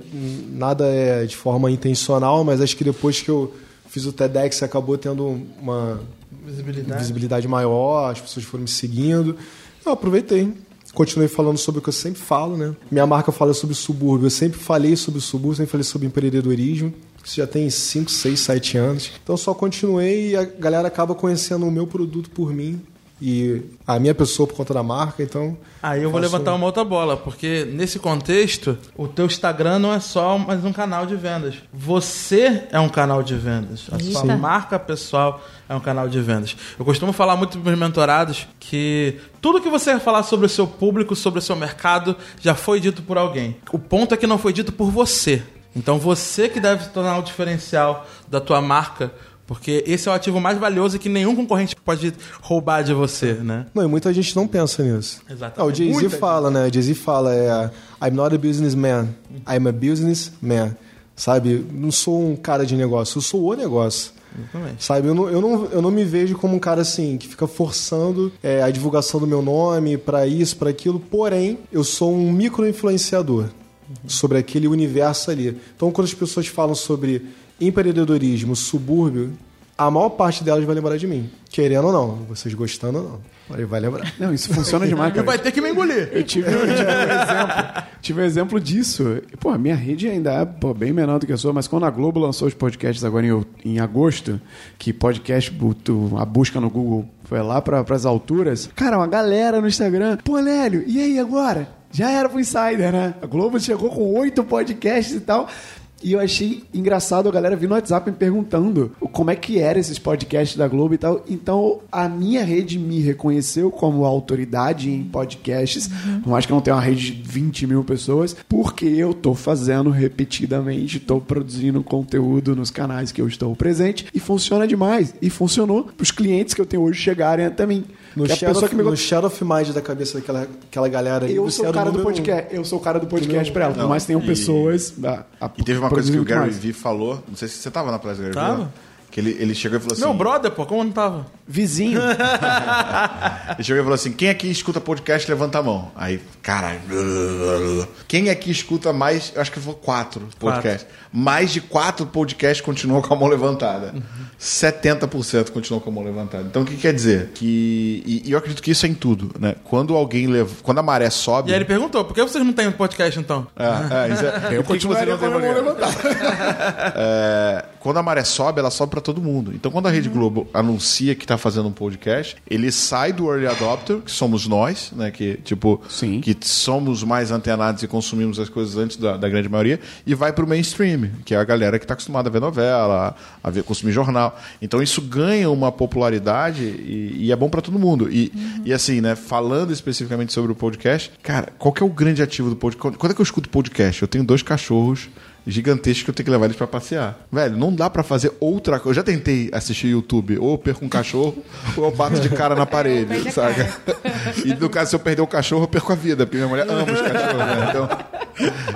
nada é de forma intencional, mas acho que depois que eu fiz o TEDx acabou tendo uma
Visibilidade.
visibilidade maior, as pessoas foram me seguindo. Eu aproveitei. Continuei falando sobre o que eu sempre falo, né? Minha marca fala sobre o subúrbio. Eu sempre falei sobre o subúrbio, sempre falei sobre empreendedorismo. Isso já tem 5, 6, 7 anos. Então só continuei e a galera acaba conhecendo o meu produto por mim e a minha pessoa por conta da marca, então.
Aí eu vou
faço-
levantar uma outra bola, porque nesse contexto, o teu Instagram não é só mais um canal de vendas. Você é um canal de vendas. A sua
Eita.
marca pessoal é um canal de vendas. Eu costumo falar muito para meus mentorados que tudo que você vai falar sobre o seu público, sobre o seu mercado, já foi dito por alguém. O ponto é que não foi dito por você. Então você que deve se tornar o diferencial da tua marca, porque esse é o ativo mais valioso que nenhum concorrente pode roubar de você, né?
Não, e muita gente não pensa nisso.
Exatamente.
Ah, o Jay-Z fala, né? O Jay-Z fala, é... I'm not a businessman, I'm a businessman. Sabe? Não sou um cara de negócio, eu sou o negócio.
Exatamente.
Sabe? Eu não, eu, não, eu não me vejo como um cara assim, que fica forçando é, a divulgação do meu nome pra isso, pra aquilo. Porém, eu sou um micro-influenciador sobre aquele universo ali. Então, quando as pessoas falam sobre empreendedorismo, subúrbio, a maior parte delas vai lembrar de mim. Querendo ou não, vocês gostando ou não. Aí vai lembrar.
Não, isso funciona demais, cara.
Vai ter que me engolir.
Eu tive, eu tive um exemplo. Tive um exemplo disso. E, Pô, a minha rede ainda é pô, bem menor do que a sua, mas quando a Globo lançou os podcasts agora em, em agosto, que podcast, a busca no Google foi lá para as alturas, cara, uma galera no Instagram. Pô, Lélio, e aí agora? Já era pro Insider, né? A Globo chegou com oito podcasts e tal. E eu achei engraçado a galera vir no WhatsApp me perguntando como é que eram esses podcasts da Globo e tal. Então, a minha rede me reconheceu como autoridade em podcasts. Não acho que eu não tenho uma rede de 20 mil pessoas, porque eu tô fazendo repetidamente, tô produzindo conteúdo nos canais que eu estou presente e funciona demais. E funcionou os clientes que eu tenho hoje chegarem até mim.
No,
Que a
shadow,
pessoa que me
no shadow of mind da cabeça daquela aquela galera ali,
eu sou o cara do
número um.
podcast, eu sou o cara do podcast pra ela, por
Não,
mais que tenham
e-
pessoas. a- a-
E teve uma coisa que o Gary. Vee falou, não sei se você tava na palestra do Gary
Tava.
Vee, não? Que ele, ele chegou e falou assim...
Meu brother, pô, como não tava?
Vizinho.
Ele chegou e falou assim: quem aqui escuta podcast, levanta a mão. Aí, caralho. Quem aqui escuta mais, eu acho que foi quatro podcasts. Mais de quatro podcasts continuam com a mão levantada. 70% continuam com a mão levantada. Então o que quer dizer? Que. E, e eu acredito que isso é em tudo, né? Quando alguém leva. Quando a maré sobe.
E aí ele perguntou, por que vocês não têm podcast então?
É, é, isso é-
Eu continuaria com a mão levantada.
É, quando a maré sobe, ela sobe para todo mundo. Então, quando a Rede Globo anuncia que está fazendo um podcast, ele sai do early adopter, que somos nós, né? Que tipo,
Sim.
que somos mais antenados e consumimos as coisas antes da, da grande maioria, e vai para o mainstream, que é a galera que está acostumada a ver novela, a ver consumir jornal. Então, isso ganha uma popularidade e, e é bom para todo mundo. E, e assim, né? Falando especificamente sobre o podcast, cara, qual que é o grande ativo do podcast? Quando é que eu escuto podcast? Eu tenho dois cachorros gigantescos que eu tenho que levar eles pra passear. Velho, não dá pra fazer outra coisa. Eu já tentei assistir YouTube, ou eu perco um cachorro, ou eu bato de cara na parede,
a
saca? E no caso, se eu perder o cachorro, eu perco a vida, porque minha mulher ama os cachorros, né? Então,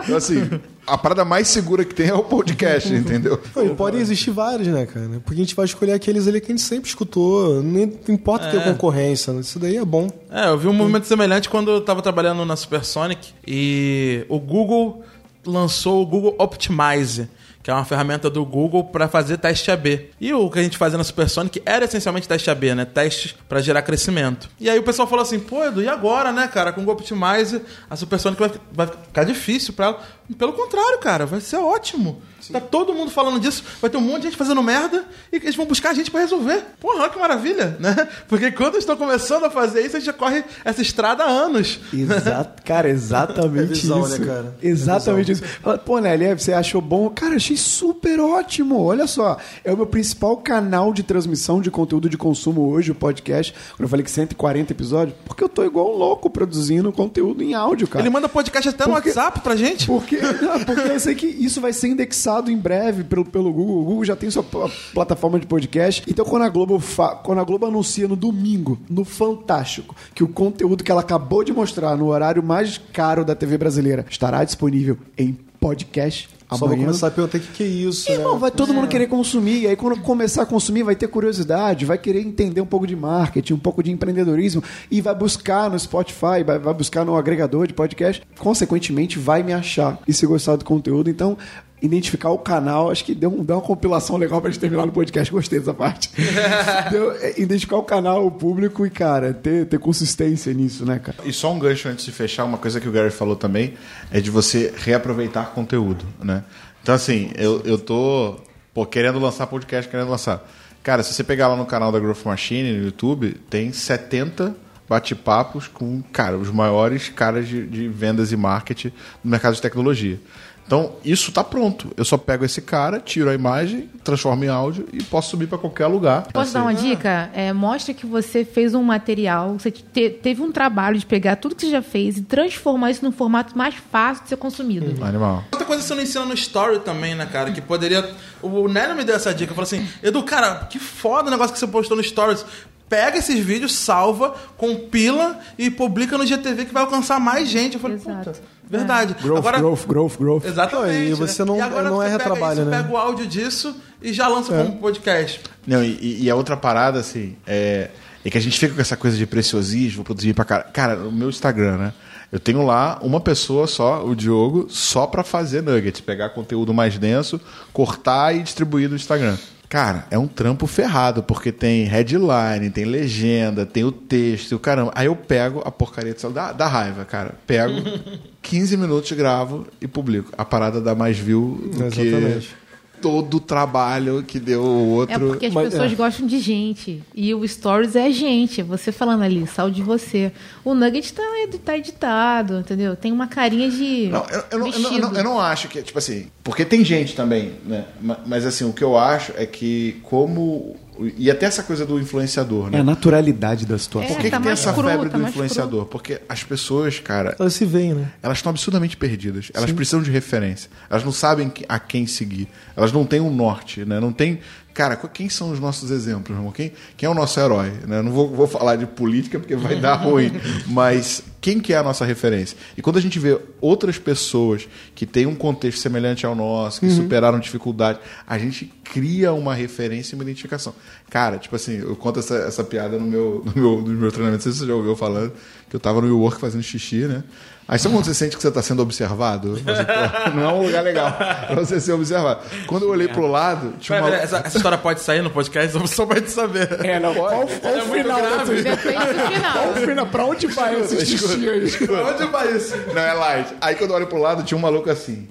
então, assim, a parada mais segura que tem é o podcast, entendeu?
Não, e podem existir vários, né, cara? Porque a gente vai escolher aqueles ali que a gente sempre escutou. Não importa ter concorrência, né? isso daí é bom.
É, eu vi um movimento semelhante quando eu tava trabalhando na Supersonic e o Google lançou o Google Optimize, que é uma ferramenta do Google para fazer teste AB. E o que a gente fazia na Supersonic era essencialmente teste AB, né? Testes para gerar crescimento. E aí o pessoal falou assim: pô, Edu, e agora, né, cara? Com o Google Optimize, a Supersonic vai, vai ficar difícil para ela. Pelo contrário, cara, vai ser ótimo. Tá todo mundo falando disso, vai ter um monte de gente fazendo merda e eles vão buscar a gente pra resolver. Porra, olha que maravilha, né? Porque quando estão começando a fazer isso, a gente já corre essa estrada há anos.
Exato, cara, exatamente
É visão,
isso.
né, cara? É
Exatamente isso. Fala, Pô, Nelly, você achou bom? Cara, achei super ótimo. Olha só, é o meu principal canal de transmissão de conteúdo de consumo hoje, o podcast. Quando eu falei que 140 episódios, porque eu tô igual um louco produzindo conteúdo em áudio, cara.
Ele manda podcast até no
Porque-
WhatsApp pra gente.
Porque, não, porque eu sei que isso vai ser indexado em breve pelo, pelo Google. O Google já tem sua pl- plataforma de podcast. Então, quando a Globo, quando a Globo anuncia no domingo, no Fantástico, que o conteúdo que ela acabou de mostrar no horário mais caro da TV brasileira estará disponível em podcast
Só vou
amanhã.
começar a perguntar o que, que é isso,
Irmão,
né?
vai todo mundo querer consumir. E aí, quando começar a consumir, vai ter curiosidade, vai querer entender um pouco de marketing, um pouco de empreendedorismo e vai buscar no Spotify, vai, vai buscar no agregador de podcast. Consequentemente, vai me achar e se gostar do conteúdo. Então, identificar o canal, acho que deu, um- deu uma compilação legal pra gente terminar no podcast. Gostei dessa parte. Deu- é, identificar o canal, o público e, cara, ter, ter consistência nisso, né, cara?
E só um gancho antes de fechar, uma coisa que o Gary falou também é de você reaproveitar conteúdo, né? Então, assim, eu, eu tô pô, querendo lançar podcast, querendo lançar. Cara, se você pegar lá no canal da Growth Machine no YouTube, tem 70 bate-papos com, cara, os maiores caras de, de vendas e marketing no mercado de tecnologia. Então, isso tá pronto. Eu só pego esse cara, tiro a imagem, transformo em áudio e posso subir para qualquer lugar.
Posso dar uma dica? É, mostra que você fez um material, você te- teve um trabalho de pegar tudo que você já fez e transformar isso num formato mais fácil de ser consumido.
Animal.
Outra coisa que você não ensina no story também, né, cara? Que poderia. O Nélio me deu essa dica. Falou assim: Edu, cara, que foda o negócio que você postou no stories. Pega esses vídeos, salva, compila e publica no GTV que vai alcançar mais gente. Eu falei,
Exato.
puta, verdade.
Growth,
Agora,
growth, growth, growth.
Exatamente.
Não, e você
né?
não-
E agora
não
você
é
pega
retrabalho,
isso,
né?
Pega o áudio disso e já lança como podcast.
Não, e, e- a outra parada, assim, é, é que a gente fica com essa coisa de preciosismo, vou produzir pra cara. Cara, no meu Instagram, né? Eu tenho lá uma pessoa só, o Diogo, só pra fazer nuggets, pegar conteúdo mais denso, cortar e distribuir no Instagram. Cara, é um trampo ferrado, porque tem headline, tem legenda, tem o texto, o caramba. Aí eu pego a porcaria do celular, dá raiva, cara. Pego, 15 minutos, gravo e publico. A parada dá mais view do que
Exatamente.
Todo o trabalho que deu o outro.
É porque as
Mas-
pessoas
é.
gostam de gente. E o Stories é gente. é Você falando ali, sal de você. O Nugget tá, tá editado, entendeu? Tem uma carinha de.
Não, eu, eu não, eu, não, eu, não, eu não acho que, tipo assim, porque tem gente também, né? Ma- Mas assim, o que eu acho é que como. E até essa coisa do influenciador,
É
né?
a naturalidade da situação.
Por que,
tá
que tem essa
cru,
febre
tá
do influenciador? Porque as pessoas, cara,
Elas se veem, né?
elas estão absurdamente perdidas. Elas precisam de referência. Elas não sabem a quem seguir. Elas não têm um norte, né? Não tem. Cara, qu- quem são os nossos exemplos, irmão? Quem, quem é o nosso herói? Né? Não vou, vou falar de política porque vai dar ruim. Mas quem que é a nossa referência? E quando a gente vê outras pessoas que têm um contexto semelhante ao nosso, que superaram dificuldade, a gente cria uma referência e uma identificação. Cara, tipo assim, eu conto essa, essa piada no meu, no, meu, no meu treinamento, não sei se você já ouviu falando, que eu tava no WeWork fazendo xixi, né? Aí sabe quando você sente que você está sendo observado? Não é um lugar legal pra você ser observado. Quando eu olhei pro lado, tinha uma...
essa, essa história pode sair no podcast só pra gente saber.
É, não. Qual, qual o final dessa
Depende do final.
Qual o final? Pra onde vai esse xixi aí?
Onde vai isso?
Não, é light. Aí quando eu olho pro lado, tinha um maluco assim.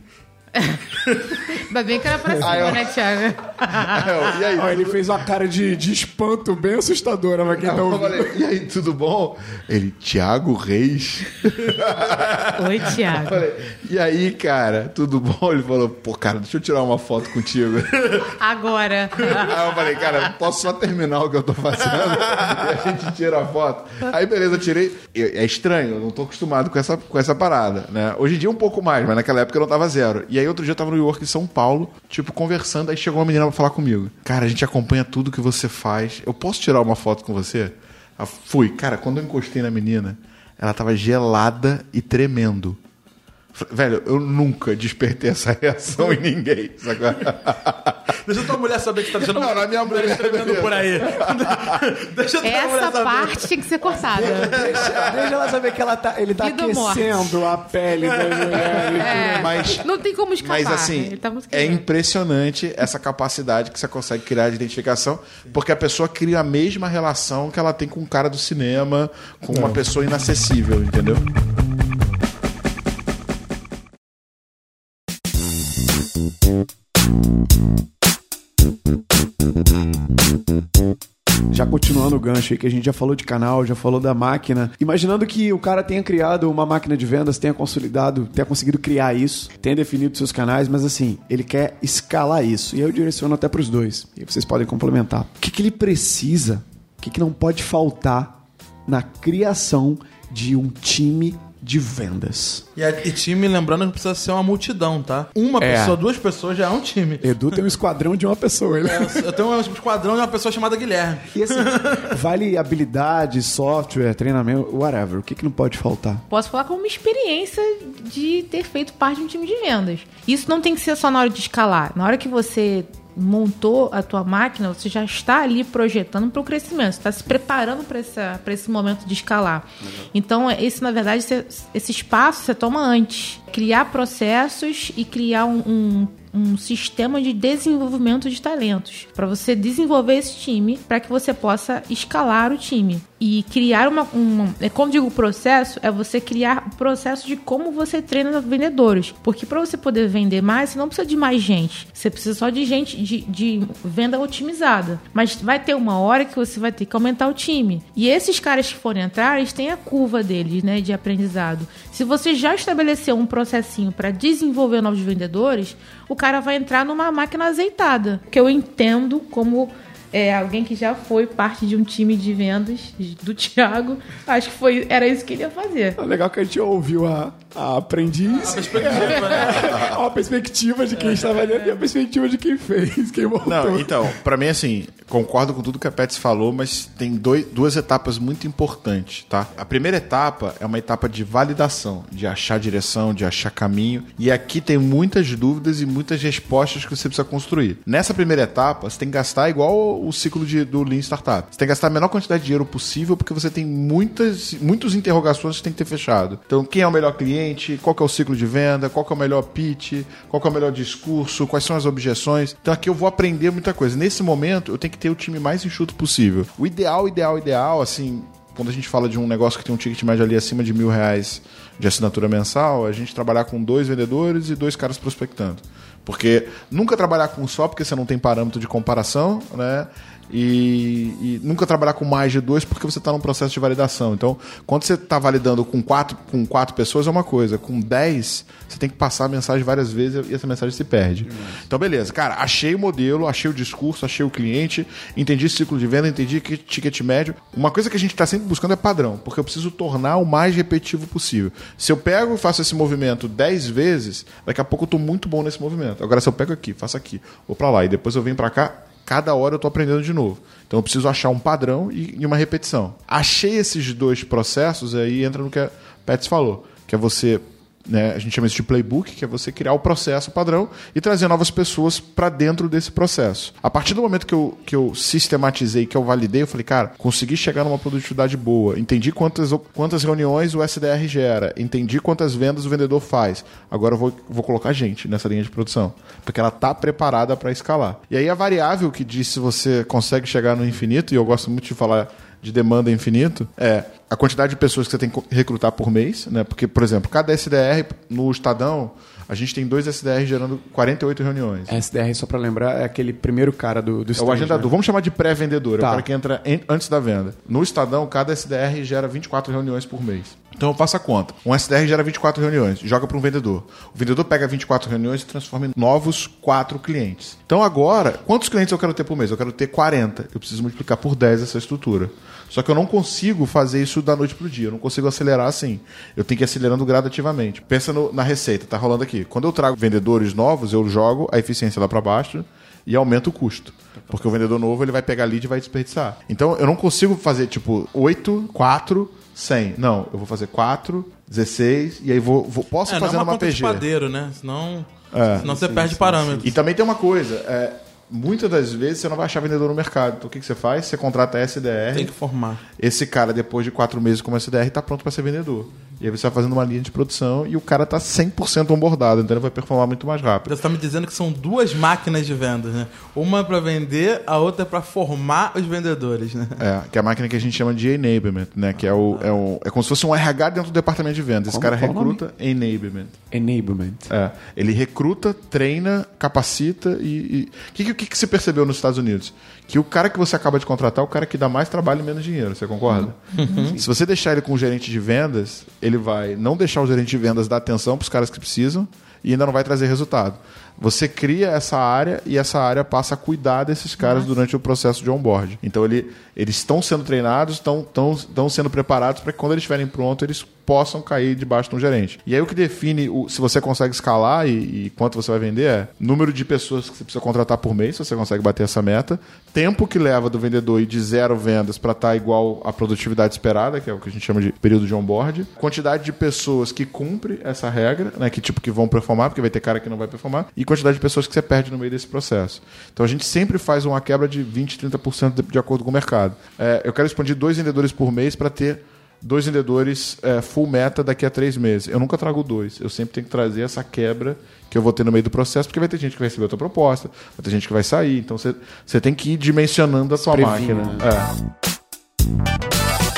Ainda bem que era pra cima,
eu-
né, Thiago?
Aí eu, e aí?
Ó, ele fez uma cara de, de espanto bem assustadora pra quem tá ouvindo.
falei, e aí, tudo bom? Ele, Tiago Reis.
Oi, Thiago.
Falei, e aí, cara, tudo bom? Ele falou, pô, cara, deixa eu tirar uma foto contigo.
Agora.
Aí eu falei, cara, posso só terminar o que eu tô fazendo e a gente tira a foto. Aí, beleza, eu tirei. É estranho, eu não tô acostumado com essa, com essa parada, né? Hoje em dia um pouco mais, mas naquela época eu não tava zero. E aí outro dia eu tava no York, em São Paulo, tipo, conversando, aí chegou uma menina pra falar comigo. Cara, a gente acompanha tudo que você faz. Eu posso tirar uma foto com você? Eu fui. Cara, quando eu encostei na menina, ela tava gelada e tremendo. Velho, eu nunca despertei essa reação em ninguém. sacou?
Deixa tua mulher saber que tá deixando
Não, na minha mulher,
escrevendo por aí. Deixa tua mulher
Essa
saber.
parte tinha que ser cortada.
Deixa, deixa ela saber que ela tá, ele tá
Vida ou morte?
aquecendo a pele da mulher.
É,
Mas-
não tem como escapar.
Mas assim,
tá
é impressionante essa capacidade que você consegue criar de identificação, porque a pessoa cria a mesma relação que ela tem com um cara do cinema, com uma pessoa inacessível, entendeu?
Já continuando o gancho aí, que a gente já falou de canal, já falou da máquina. Imaginando que o cara tenha criado uma máquina de vendas, tenha consolidado, tenha conseguido criar isso, tenha definido seus canais, mas assim, ele quer escalar isso. E eu direciono até para os dois. E vocês podem complementar. O que, que ele precisa? O que, que não pode faltar na criação de um time de vendas?
E, e time, lembrando que precisa ser uma multidão, tá? Uma
É.
pessoa, duas pessoas já é um time.
Edu tem um esquadrão de uma pessoa, ele.
Eu tenho um esquadrão de uma pessoa chamada Guilherme.
E assim, vale habilidade, software, treinamento, whatever. O que, que não pode faltar?
Posso falar como uma experiência de ter feito parte de um time de vendas. Isso não tem que ser só na hora de escalar. Na hora que você montou a tua máquina, você já está ali projetando para o crescimento, você está se preparando para esse momento de escalar. Então, esse, na verdade, você- esse espaço você toma antes. Criar processos e criar um, um um sistema de desenvolvimento de talentos para você desenvolver esse time para que você possa escalar o time. E criar uma, uma é quando digo processo é você criar o processo de como você treina vendedores. Porque para você poder vender mais você não precisa de mais gente. Você precisa só de gente de, de venda otimizada. Mas vai ter uma hora que você vai ter que aumentar o time. E esses caras que forem entrar eles têm a curva deles né de aprendizado. Se você já estabeleceu um processinho para desenvolver novos vendedores o cara vai entrar numa máquina azeitada. Que eu entendo como é, alguém que já foi parte de um time de vendas do Thiago. Acho que foi, era isso que ele ia fazer.
É legal que a gente ouviu a, a aprendiz,
A perspectiva, né?
a perspectiva de quem estava ali e a perspectiva de quem fez, quem montou.
Não, então, pra mim, assim, concordo com tudo que a Pets falou, mas tem dois, duas etapas muito importantes, tá? A primeira etapa é uma etapa de validação, de achar direção, de achar caminho. E aqui tem muitas dúvidas e muitas respostas que você precisa construir. Nessa primeira etapa, você tem que gastar igual o ciclo de, do Lean Startup. Você tem que gastar a menor quantidade de dinheiro possível, porque você tem muitas, muitas interrogações que tem que ter fechado. Então, quem é o melhor cliente? Qual que é o ciclo de venda? Qual que é o melhor pitch? Qual que é o melhor discurso? Quais são as objeções? Então, aqui eu vou aprender muita coisa. Nesse momento, eu tenho que ter o time mais enxuto possível. O ideal, ideal, ideal, assim, quando a gente fala de um negócio que tem um ticket médio ali acima de mil reais de assinatura mensal, a gente trabalhar com dois vendedores e dois caras prospectando. Porque nunca trabalhar com um só, porque você não tem parâmetro de comparação, né? E, e nunca trabalhar com mais de dois porque você está num processo de validação. Então, quando você está validando com quatro, com quatro pessoas é uma coisa, com dez, você tem que passar a mensagem várias vezes e essa mensagem se perde. Então, beleza, cara, achei o modelo, achei o discurso, achei o cliente, entendi ciclo de venda, entendi que ticket médio. Uma coisa que a gente está sempre buscando é padrão, porque eu preciso tornar o mais repetitivo possível. Se eu pego e faço esse movimento dez vezes, daqui a pouco eu estou muito bom nesse movimento. Agora, se eu pego aqui, faço aqui, vou para lá e depois eu venho para cá, cada hora eu estou aprendendo de novo. Então eu preciso achar um padrão e, uma repetição. Achei esses dois processos, aí entra no que a Pets falou, que é você. Né, a gente chama isso de playbook, que é você criar o processo padrão e trazer novas pessoas para dentro desse processo. A partir do momento que eu, que eu sistematizei, que eu validei, eu falei, cara, consegui chegar numa produtividade boa, entendi quantas, quantas reuniões o SDR gera, entendi quantas vendas o vendedor faz. Agora eu vou, vou colocar gente nessa linha de produção, porque ela está preparada para escalar. E aí a variável que diz se você consegue chegar no infinito, e eu gosto muito de falar de demanda infinito é a quantidade de pessoas que você tem que recrutar por mês, né? Porque, por exemplo, cada SDR no Estadão, a gente tem dois SDR gerando 48 reuniões.
SDR, só pra lembrar, é aquele primeiro cara do, do
É o agendador.
né?
Vamos chamar de pré-vendedor. É
Tá.
o cara que entra em- antes da venda. No Estadão, cada SDR gera 24 reuniões por mês. Então eu faço a conta. Um SDR gera 24 reuniões, joga para um vendedor. O vendedor pega 24 reuniões e transforma em novos 4 clientes. Então agora, quantos clientes eu quero ter por mês? Eu quero ter 40. Eu preciso multiplicar por 10 essa estrutura. Só que eu não consigo fazer isso da noite pro dia. Eu não consigo acelerar assim. Eu tenho que ir acelerando gradativamente. Pensa no- na receita, tá rolando aqui. Quando eu trago vendedores novos, eu jogo a eficiência lá para baixo e aumento o custo. Porque o vendedor novo ele vai pegar lead e vai desperdiçar. Então eu não consigo fazer tipo 8, 4, 100. Não, eu vou fazer 4, 16 e aí vou, vou posso
É, não é
fazer
uma
numa
conta de
PG.
padeiro, né? Senão,
É.
senão você perde parâmetros.
E também tem uma coisa, é, muitas das vezes você não vai achar vendedor no mercado. Então o que, que você faz? Você contrata SDR.
Tem que formar.
Esse cara, depois de quatro meses como SDR, está pronto para ser vendedor. E aí você vai fazendo uma linha de produção e o cara tá 100% onboardado, então ele vai performar muito mais rápido.
Você está me dizendo que são duas máquinas de vendas, né? Uma para vender, a outra para formar os vendedores, né?
É, que é a máquina que a gente chama de enablement, né? Que é o, é o é como se fosse um RH dentro do departamento de vendas. Esse
Como-
cara recruta enablement.
Enablement.
É, ele recruta, treina, capacita e. O que, que, que você percebeu nos Estados Unidos? Que o cara que você acaba de contratar é o cara que dá mais trabalho e menos dinheiro, você concorda? Se você deixar ele com o gerente de vendas, ele vai não deixar o gerente de vendas dar atenção para os caras que precisam e ainda não vai trazer resultado. Você cria essa área e essa área passa a cuidar desses caras durante o processo de onboard. Então ele, eles estão sendo treinados, estão, estão, estão sendo preparados para que quando eles estiverem prontos, eles possam cair debaixo de um gerente. E aí o que define o, se você consegue escalar e, e quanto você vai vender é número de pessoas que você precisa contratar por mês, se você consegue bater essa meta, tempo que leva do vendedor ir de zero vendas para estar igual à produtividade esperada, que é o que a gente chama de período de onboard, quantidade de pessoas que cumpre essa regra, né, que tipo que vão performar, porque vai ter cara que não vai performar, e quantidade de pessoas que você perde no meio desse processo. Então a gente sempre faz uma quebra de 20, 30% de, de acordo com o mercado. É, eu quero expandir dois vendedores por mês para ter dois vendedores é, full meta daqui a três meses. Eu nunca trago dois. Eu sempre tenho que trazer essa quebra que eu vou ter no meio do processo, porque vai ter gente que vai receber outra proposta, vai ter gente que vai sair. Então você tem que ir dimensionando a sua
Previndo,
máquina.
né?
É.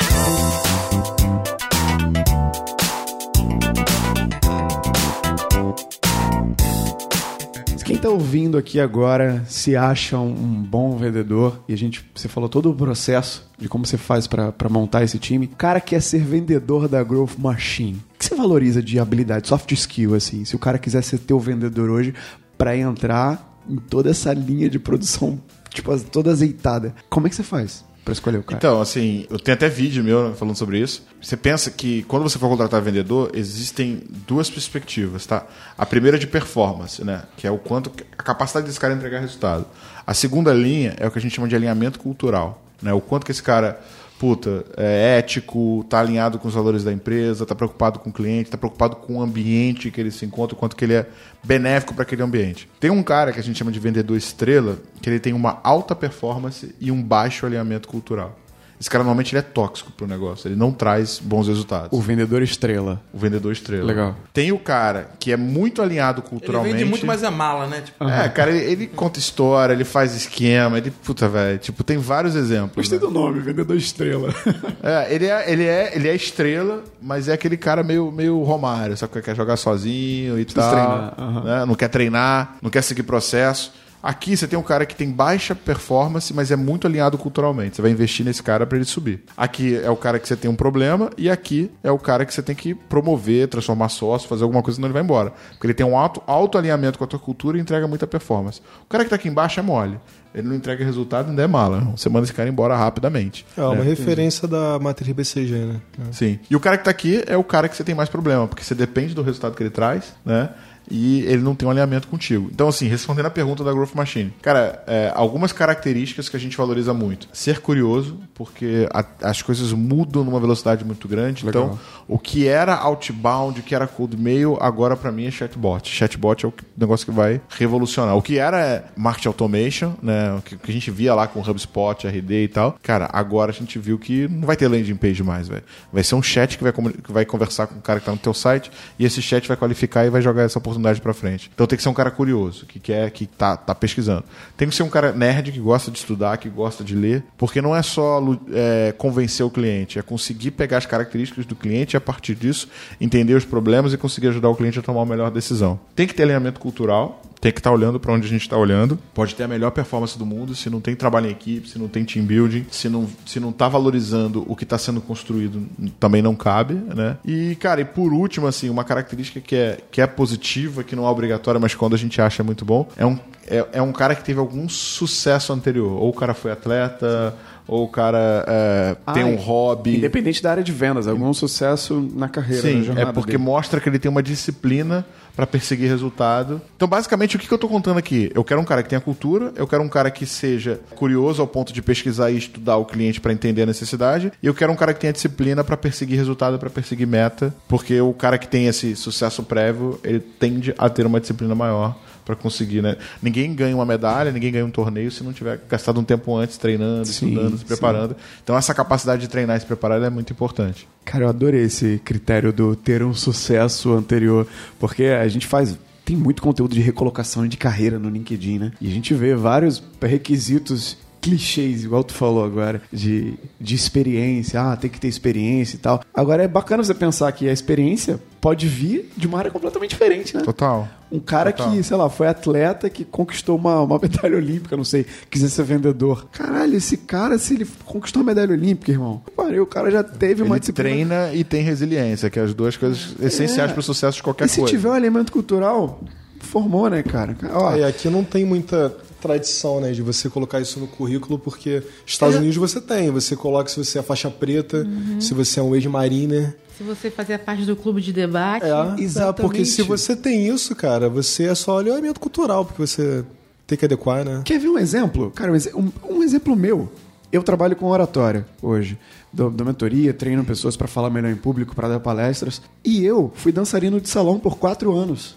Quem tá ouvindo aqui agora se acha um bom vendedor e a gente, você falou todo o processo de como você faz pra montar esse time. O cara quer ser vendedor da Growth Machine. O que você valoriza de habilidade, soft skill assim? Se o cara quiser ser teu vendedor hoje pra entrar em toda essa linha de produção, tipo, toda azeitada. Como é que você faz pra escolher o cara?
Então, assim, eu tenho até vídeo meu falando sobre isso. Você pensa que quando você for contratar vendedor, existem duas perspectivas, tá? A primeira é de performance, né? Que é o quanto a capacidade desse cara entregar resultado. A segunda linha é o que a gente chama de alinhamento cultural, né? O quanto que esse cara puta, é ético, tá alinhado com os valores da empresa, tá preocupado com o cliente, tá preocupado com o ambiente que ele se encontra, quanto que ele é benéfico para aquele ambiente. Tem um cara que a gente chama de vendedor estrela, que ele tem uma alta performance e um baixo alinhamento cultural. Esse cara normalmente ele é tóxico pro negócio, ele não traz bons resultados.
O vendedor estrela.
O vendedor estrela.
Legal.
Tem o cara que é muito alinhado
Ele
culturalmente.
vende muito mais a mala, né? Tipo,
É, cara, ele, ele conta história, ele faz esquema, ele. Puta, velho. Tipo, tem vários exemplos.
Gostei
né?
do nome, vendedor estrela.
É, ele é, ele é, ele é estrela, mas é aquele cara meio, meio Romário, sabe? Que quer jogar sozinho e tal.
treinar, aham.
né? Não quer treinar, não quer seguir processo. Aqui você tem um cara que tem baixa performance, mas é muito alinhado culturalmente. Você vai investir nesse cara para ele subir. Aqui é o cara que você tem um problema e aqui é o cara que você tem que promover, transformar sócio, fazer alguma coisa, senão ele vai embora. Porque ele tem um alto, alto alinhamento com a tua cultura e entrega muita performance. O cara que tá aqui embaixo é mole. Ele não entrega resultado, ainda é mala. Você manda esse cara embora rapidamente.
É uma
né?
referência da matriz BCG, né?
Sim. E o cara que tá aqui é o cara que você tem mais problema, porque você depende do resultado que ele traz, né? E ele não tem um alinhamento contigo. Então, assim, respondendo a pergunta da Growth Machine. Cara, é, algumas características que a gente valoriza muito. Ser curioso, porque a- as coisas mudam numa velocidade muito grande.
Legal.
Então, o que era outbound, o que era cold mail, agora para mim é chatbot. Chatbot é o negócio que vai revolucionar. O que era é marketing automation, né? O que, que a gente via lá com HubSpot, RD e tal. Cara, agora a gente viu que não vai ter landing page mais, velho. Vai ser um chat que vai, que vai conversar com o cara que tá no teu site e esse chat vai qualificar e vai jogar essa oportunidade para frente. Então tem que ser um cara curioso, que quer, que tá, tá pesquisando. Tem que ser um cara nerd que gosta de estudar, que gosta de ler, porque não é só é, convencer o cliente, é conseguir pegar as características do cliente e a partir disso entender os problemas e conseguir ajudar o cliente a tomar a melhor decisão. Tem que ter alinhamento cultural, tem que estar olhando para onde a gente está olhando. Pode ter a melhor performance do mundo se não tem trabalho em equipe, se não tem team building, se não se não está valorizando o que está sendo construído, também não cabe, né? E cara, e por último assim, uma característica que é que é positiva, que não é obrigatória, mas quando a gente acha muito bom, é um é, é um cara que teve algum sucesso anterior. Ou o cara foi atleta, ou o cara é, tem
Ah,
um hobby.
Independente da área de vendas, algum sucesso na carreira, na
Sim,
jornada
é porque
dele.
mostra que ele tem uma disciplina para perseguir resultado. Então, basicamente, o que, que eu tô contando aqui? Eu quero um cara que tenha cultura, eu quero um cara que seja curioso ao ponto de pesquisar e estudar o cliente para entender a necessidade, e eu quero um cara que tenha disciplina para perseguir resultado, para perseguir meta, porque o cara que tem esse sucesso prévio, ele tende a ter uma disciplina maior pra conseguir, né? Ninguém ganha uma medalha, ninguém ganha um torneio se não tiver gastado um tempo antes treinando,
Sim,
estudando, se
sim.
preparando. Então essa capacidade de treinar e se preparar é muito importante.
Cara, eu adorei esse critério do ter um sucesso anterior, porque a gente faz. Tem muito conteúdo de recolocação de carreira no LinkedIn, né? E a gente vê vários requisitos clichês, igual tu falou agora, de, de experiência, ah, tem que ter experiência e tal. Agora é bacana você pensar que a experiência pode vir de uma área completamente diferente, né?
Total.
Um cara
Total.
que, sei lá, foi atleta, que conquistou uma, uma medalha olímpica, não sei, quiser ser vendedor. Caralho, esse cara, se ele conquistou uma medalha olímpica, irmão, pariu, o cara já teve uma
Ele
disciplina.
treina e tem resiliência, que é as duas coisas essenciais
É.
para o sucesso de qualquer
E se
coisa.
tiver um elemento cultural, formou, né, cara? Ó,
Ah, e aqui não tem muita tradição, né, de você colocar isso no currículo, porque Estados. Unidos você tem. Você coloca se você é faixa preta, se você é um ex-mariner.
Se você fazer parte do clube de debate.
É,
Exatamente.
porque se você tem isso, cara, você é só alinhamento cultural, porque você tem que adequar, né?
Quer ver um exemplo? Cara, um, um- um exemplo meu. Eu trabalho com oratória hoje. Dou, dou mentoria, treino pessoas para falar melhor em público, para dar palestras. E eu fui dançarino de salão por quatro anos.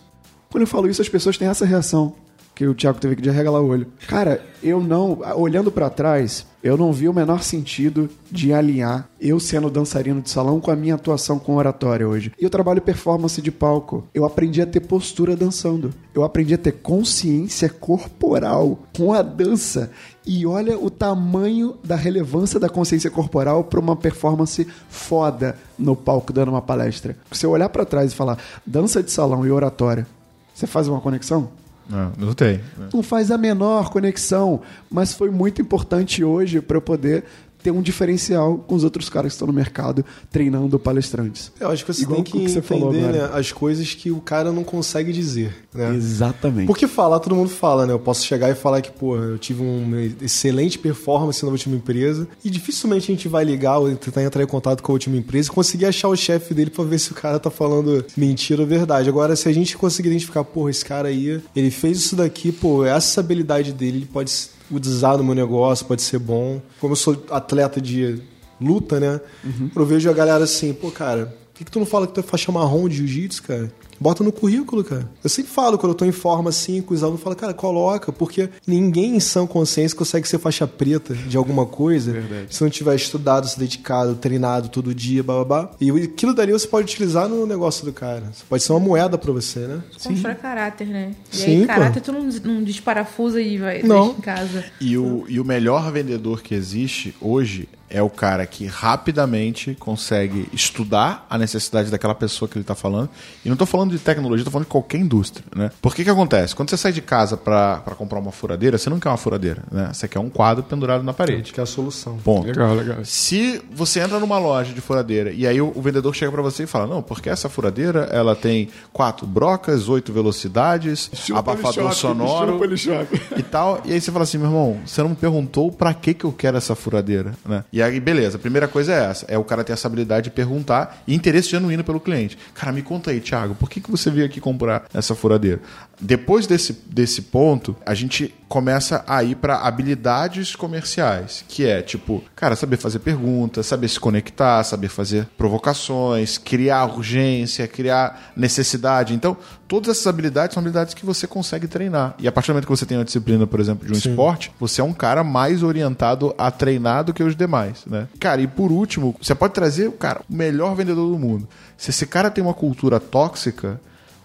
Quando eu falo isso, as pessoas têm essa reação. Que o Thiago teve que arregalar o olho. Cara, eu não. Olhando para trás, eu não vi o menor sentido de alinhar eu sendo dançarino de salão com a minha atuação com oratória hoje. E eu trabalho performance de palco. Eu aprendi a ter postura dançando. Eu aprendi a ter consciência corporal com a dança. E olha o tamanho da relevância da consciência corporal para uma performance foda no palco dando uma palestra. Se eu olhar para trás e falar dança de salão e oratória, você faz uma conexão?
Não, não tem.
não faz a menor conexão, mas foi muito importante hoje para eu poder ter um diferencial com os outros caras que estão no mercado treinando palestrantes.
Eu acho que você
Igual
tem que
que você falou
entender
agora.
né, as coisas que o cara não consegue dizer, né?
Exatamente.
Porque falar, todo mundo fala, né? Eu posso chegar e falar que, pô, eu tive uma excelente performance na última empresa e dificilmente a gente vai ligar ou tentar entrar em contato com a última empresa e conseguir achar o chefe dele pra ver se o cara tá falando mentira ou verdade. Agora, se a gente conseguir identificar, porra, esse cara aí, ele fez isso daqui, pô, essa habilidade dele, ele pode usar no meu negócio, pode ser bom. Como eu sou atleta de luta, né? Eu vejo a galera assim, pô, cara, por que, que tu não fala que tu é faixa marrom de jiu-jitsu, cara? Bota no currículo, cara. Eu sempre falo, quando eu tô em forma assim, com os alunos, eu falo, cara, coloca, porque ninguém em sã consciência consegue ser faixa preta de alguma coisa se não tiver estudado, se dedicado, treinado todo dia, babá. E aquilo dali você pode utilizar no negócio do cara. Pode ser uma moeda pra você, né?
Constrói caráter, né? E
Sim,
aí,
pô.
caráter tu não, não desparafusa e vai
Não.
deixa em casa.
E o, e o melhor vendedor que existe hoje é o cara que rapidamente consegue estudar a necessidade daquela pessoa que ele está falando. E não estou falando de tecnologia, estou falando de qualquer indústria. Né? Por que que acontece? Quando você sai de casa para comprar uma furadeira, você não quer uma furadeira. Né? Você quer um quadro pendurado na parede.
Que é a solução.
Ponto.
Legal, legal.
Se você entra numa loja de furadeira e aí o, o vendedor chega pra você e fala: Não, porque essa furadeira ela tem quatro brocas, oito velocidades, abafador sonoro e tal. E aí você fala assim: Meu irmão, você não me perguntou pra que, que eu quero essa furadeira, né? E aí, beleza, a primeira coisa é essa: é o cara ter essa habilidade de perguntar e interesse genuíno pelo cliente. Cara, me conta aí, Thiago, por que, que você veio aqui comprar essa furadeira? Depois desse, desse ponto, a gente começa a ir para habilidades comerciais, que é tipo, cara, saber fazer perguntas, saber se conectar, saber fazer provocações, criar urgência, criar necessidade. Então, todas essas habilidades são habilidades que você consegue treinar. E a partir do momento que você tem uma disciplina, por exemplo, de um esporte, você é um cara mais orientado a treinar do que os demais, né? Cara, e por último, você pode trazer, cara, o melhor vendedor do mundo. Se esse cara tem uma cultura tóxica,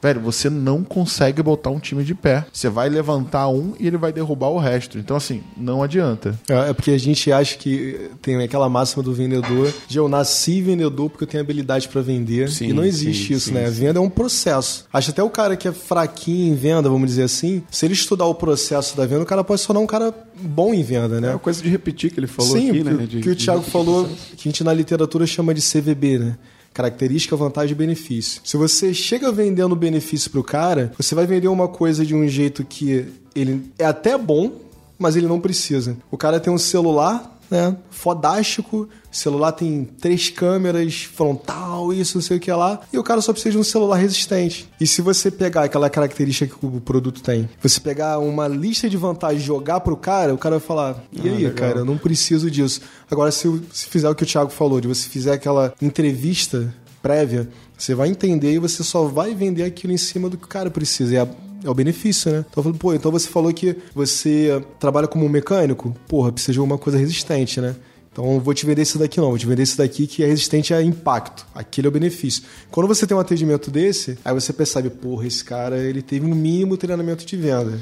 Velho, você não consegue botar um time de pé. Você vai levantar um e ele vai derrubar o resto. Então, assim, não adianta.
É é porque a gente acha que tem aquela máxima do vendedor de eu nasci vendedor porque eu tenho habilidade pra vender.
Sim,
e não existe
sim,
isso,
sim,
né? A venda é um processo. Acho até o cara que é fraquinho em venda, vamos dizer assim, se ele estudar o processo da venda, o cara pode se tornar um cara bom em venda,
É
né?
uma coisa de repetir que ele falou
Sim,
aqui,
que,
né? De-
que o Thiago falou, que a gente na literatura chama de CVB, né? Característica, vantagem e benefício. Se você chega vendendo benefício pro cara, você vai vender uma coisa de um jeito que ele é até bom, mas ele não precisa. O cara tem um celular, né? Fodástico. O celular tem três câmeras, frontal, isso, não sei o que lá. E o cara só precisa de um celular resistente. E se você pegar aquela característica que o produto tem, você pegar uma lista de vantagens e jogar pro cara, o cara vai falar: e aí, cara, eu não preciso disso. Agora, se, se fizer o que o Thiago falou, de você fizer aquela entrevista prévia, você vai entender e você só vai vender aquilo em cima do que o cara precisa. E a- É o benefício, né? Então falei, pô, então você falou que você trabalha como mecânico? Porra, precisa de alguma coisa resistente, né? Então eu vou te vender isso daqui não, vou te vender isso daqui que é resistente a impacto. Aquele é o benefício. Quando você tem um atendimento desse, aí você percebe, porra, esse cara ele teve um mínimo treinamento de venda.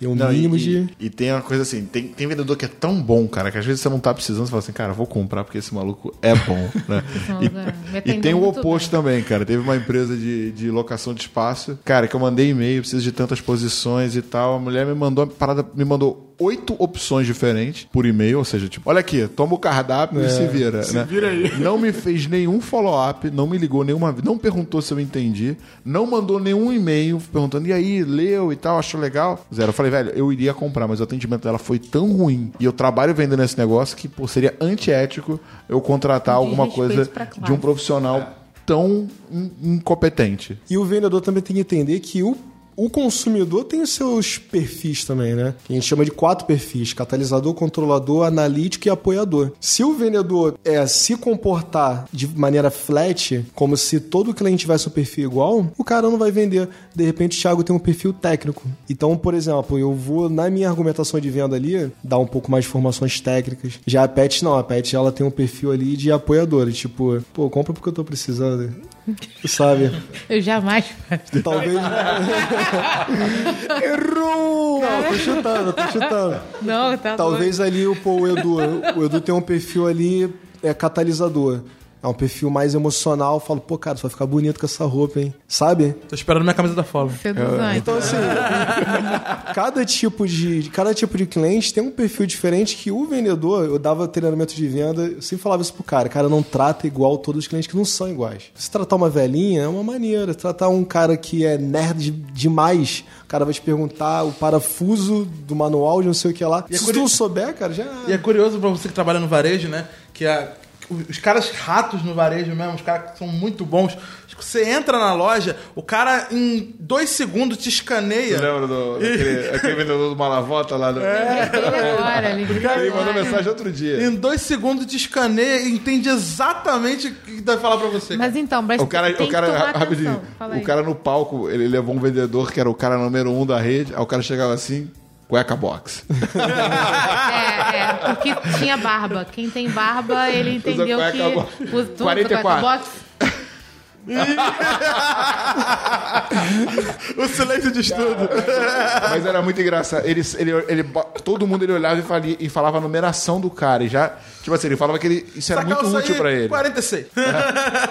E um
Não,
mínimo
e,
de.
e tem uma coisa assim, tem, tem vendedor que é tão bom, cara, que às vezes você não tá precisando, você fala assim, cara, vou comprar porque esse maluco é bom, né?
Não,
E-
me
e, tem o oposto também, cara. Teve uma empresa de, de locação de espaço, cara, que eu mandei e-mail, preciso de tantas posições e tal. A mulher me mandou uma parada, me mandou oito opções diferentes por e-mail, ou seja, tipo, olha aqui, toma o cardápio e se vira, né?
vira aí.
Não me fez nenhum follow-up, não me ligou nenhuma vez, não perguntou se eu entendi, não mandou nenhum e-mail perguntando, e aí, leu e tal, achou legal? Zero. Eu falei, velho, eu iria comprar, mas o atendimento dela foi tão ruim e eu trabalho vendendo esse negócio que, pô, seria antiético eu contratar
De
alguma coisa de um profissional tão in- incompetente.
E o vendedor também tem que entender que o, o consumidor tem os seus perfis também, né? Que a gente chama de quatro perfis: catalisador, controlador, analítico e apoiador. Se o vendedor é se comportar de maneira flat, como se todo cliente tivesse um perfil igual, o cara não vai vender. De repente, o Thiago tem um perfil técnico. Então, por exemplo, eu vou, na minha argumentação de venda ali, dar um pouco mais de informações técnicas. Já a Pet não, a Pet ela tem um perfil ali de apoiadora. Tipo, pô, compra porque eu tô precisando. Sabe?
Eu jamais.
Talvez. Errou! Não, tô chutando, tô chutando.
Não, tá
Talvez ali o, pô, o Edu. O Edu tem um perfil ali é catalisador. É um perfil mais emocional. Eu falo, pô, cara, você vai ficar bonito com essa roupa, hein? Sabe?
Tô esperando minha camisa da Follow.
Seduzante.
Então, assim, cada tipo de cada tipo de cliente tem um perfil diferente que o vendedor, eu dava treinamento de venda, eu sempre falava isso pro cara, cara, não trata igual todos os clientes que não são iguais. Se tratar uma velhinha é uma maneira, tratar um cara que é nerd demais, o cara vai te perguntar o parafuso do manual de não sei o que lá.
E é
Se
curi-
tu não souber, cara, já
E é curioso pra você que trabalha no varejo, né? Que a- os caras ratos no varejo mesmo, os caras que são muito bons. Você entra na loja, o cara em dois segundos te escaneia.
Você lembra do, daquele, aquele vendedor do Malavota lá? Do...
Ele agora, ele
Ele mandou mensagem outro dia.
Em dois segundos te escaneia e entende exatamente o que vai falar pra você.
Mas então, mas
O cara,
tem
o cara
que tomar
rapidinho, o cara no palco, ele levou um vendedor que era o cara número um da rede, aí o cara chegava assim, cueca box.
É, é, porque tinha barba. Quem tem barba, ele entendeu que...
box.
Usa
44.
cueca box?
o silêncio de estudo.
Mas era muito engraçado. Ele, ele, ele, todo mundo ele olhava e, falia, e falava a numeração do cara. E já, tipo assim, ele falava que ele, isso era
Essa
muito útil pra ele.
46.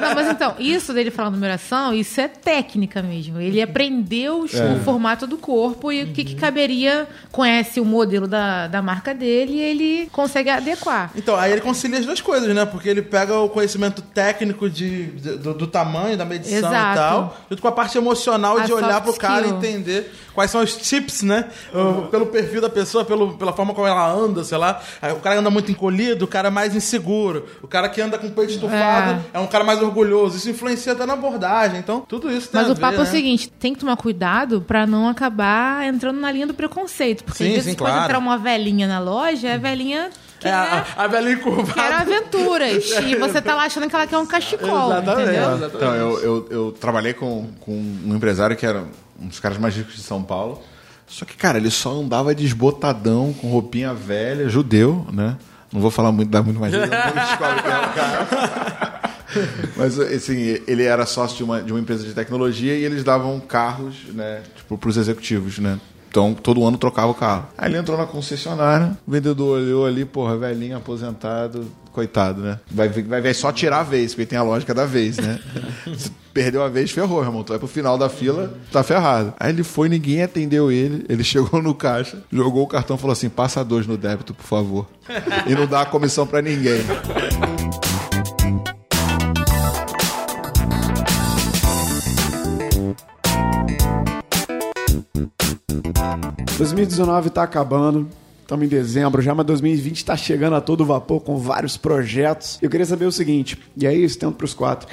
Não, mas então, isso dele falar numeração, isso é técnica mesmo. Ele aprendeu os-
É.
o formato do corpo e o que, que caberia, conhece o modelo da, da marca dele e ele consegue adequar.
Então, aí ele concilia as duas coisas, né? Porque ele pega o conhecimento técnico de, de- do, do tamanho, da medição
Exato.
e tal, junto com a parte emocional
A
de olhar pro cara e
skill.
entender quais são os tips, né? Pelo perfil da pessoa, pelo, pela forma como ela anda, sei lá. O cara anda muito encolhido, o cara é mais inseguro. O cara que anda com o peito estufado é, um cara mais orgulhoso. Isso influencia até na abordagem. Então, tudo isso tem
Mas
a
o papo
ver,
é o
né?
seguinte, tem que tomar cuidado pra não acabar entrando na linha do preconceito. Porque
Sim,
às vezes
sim,
pode
claro.
entrar uma velhinha na loja, a velhinha quer,
É, a, a velhinha curvada.
quer aventuras. e você tá lá achando que ela quer um cachecol, entendeu?
Então, eu, eu, eu trabalhei com, com um empresário que era um dos caras mais ricos de São Paulo. Só que, cara, ele só andava desbotadão, com roupinha velha, judeu, né? Não vou falar muito, dar muito mais é. Mas, assim, ele era sócio de uma, de uma empresa de tecnologia e eles davam carros, né, tipo, pros executivos, né? Então, todo ano trocava o carro. Aí ele entrou na concessionária, o vendedor olhou ali, porra, velhinho, aposentado, coitado, né? Vai, vai, vai só tirar a vez, porque tem a lógica da vez, né? Perdeu a vez, ferrou, irmão. Tu vai pro final da fila, tá ferrado. Aí ele foi, ninguém atendeu ele, ele chegou no caixa, jogou o cartão e falou assim, passa dois no débito, por favor. E não dá a comissão pra ninguém.
2019 tá acabando. Estamos em dezembro já, mas 2020 está chegando a todo vapor com vários projetos. Eu queria saber o seguinte, e aí estendo para os quatro.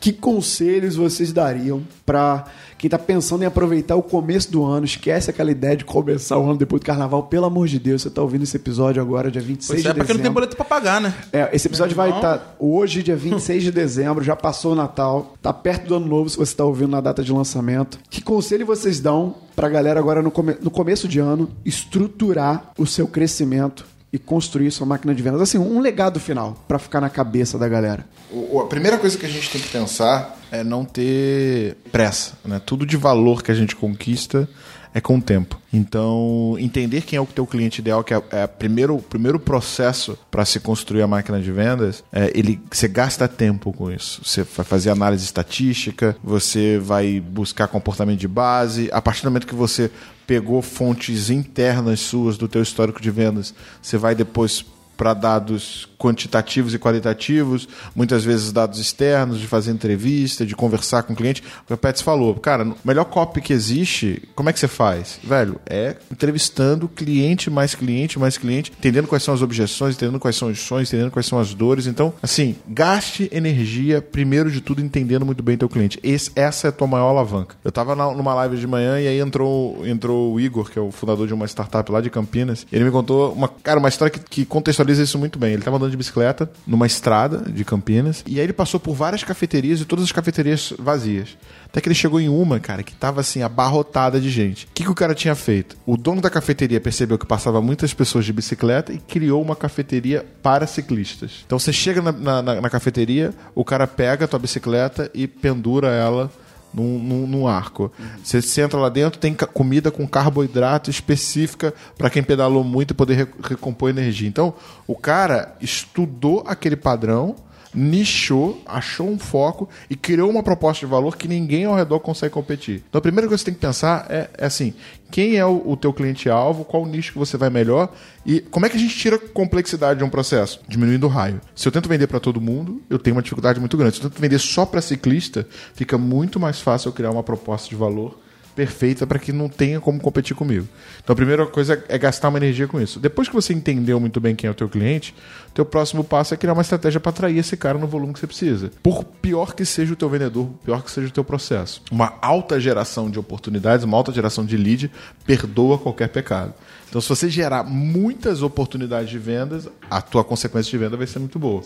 Que conselhos vocês dariam para quem tá pensando em aproveitar o começo do ano, esquece aquela ideia de começar o ano depois do carnaval, pelo amor de Deus, você tá ouvindo esse episódio agora, dia 26
Pois
de
é, porque não tem
dezembro.
boleto pra pagar, né?
É, esse episódio vai estar
irmão.
hoje, dia 26 de dezembro, já passou o Natal, tá perto do ano novo se você tá ouvindo na data de lançamento. Que conselho vocês dão pra galera agora no, come- no começo de ano estruturar o seu crescimento e construir sua máquina de vendas? Assim, um legado final pra ficar na cabeça da galera.
O- o- A primeira coisa que a gente tem que pensar é não ter pressa. Né? Tudo de valor que a gente conquista é com o tempo. Então, entender quem é o teu cliente ideal, que é, é a primeiro, o primeiro processo para se construir a máquina de vendas, é, ele, você gasta tempo com isso. Você vai fazer análise estatística, você vai buscar comportamento de base. A partir do momento que você pegou fontes internas suas do teu histórico de vendas, você vai depois para dados quantitativos e qualitativos, muitas vezes dados externos, de fazer entrevista, de conversar com o cliente. O Pets falou, cara, o melhor copy que existe, como é que você faz? Velho, é entrevistando cliente mais cliente mais cliente, entendendo quais são as objeções, entendendo quais são os sonhos, entendendo quais são as dores. Então, assim, gaste energia, primeiro de tudo, entendendo muito bem teu cliente. Esse- essa é a tua maior alavanca. Eu tava na- numa live de manhã e aí entrou, entrou o Igor, que é o fundador de uma startup lá de Campinas. Ele me contou uma, cara, uma história que, que contextualiza isso muito bem. Ele tava andando de bicicleta numa estrada de Campinas e aí ele passou por várias cafeterias e todas as cafeterias vazias. Até que ele chegou em uma, cara, que tava assim, abarrotada de gente. O que, que o cara tinha feito? O dono da cafeteria percebeu que passava muitas pessoas de bicicleta e criou uma cafeteria para ciclistas. Então você chega na, na- na- na cafeteria, o cara pega a tua bicicleta e pendura ela num, num- num arco. Você, entra lá dentro, tem comida com carboidrato específica para quem pedalou muito e poder re- recompor energia. Então, o cara estudou aquele padrão, nichou, achou um foco e criou uma proposta de valor que ninguém ao redor consegue competir. Então, a primeira coisa que você tem que pensar é, é assim: quem é o, o teu cliente-alvo, qual o nicho que você vai melhor e como é que a gente tira complexidade de um processo? Diminuindo o raio. Se eu tento vender para todo mundo, eu tenho uma dificuldade muito grande. Se eu tento vender só para ciclista, fica muito mais fácil eu criar uma proposta de valor perfeita para que não tenha como competir comigo. Então a primeira coisa é gastar uma energia com isso. Depois que você entendeu muito bem quem é o teu cliente, teu próximo passo é criar uma estratégia para atrair esse cara no volume que você precisa. Por pior que seja o teu vendedor, pior que seja o teu processo. Uma alta geração de oportunidades, uma alta geração de lead perdoa qualquer pecado. Então, se você gerar muitas oportunidades de vendas, a tua consequência de venda vai ser muito boa.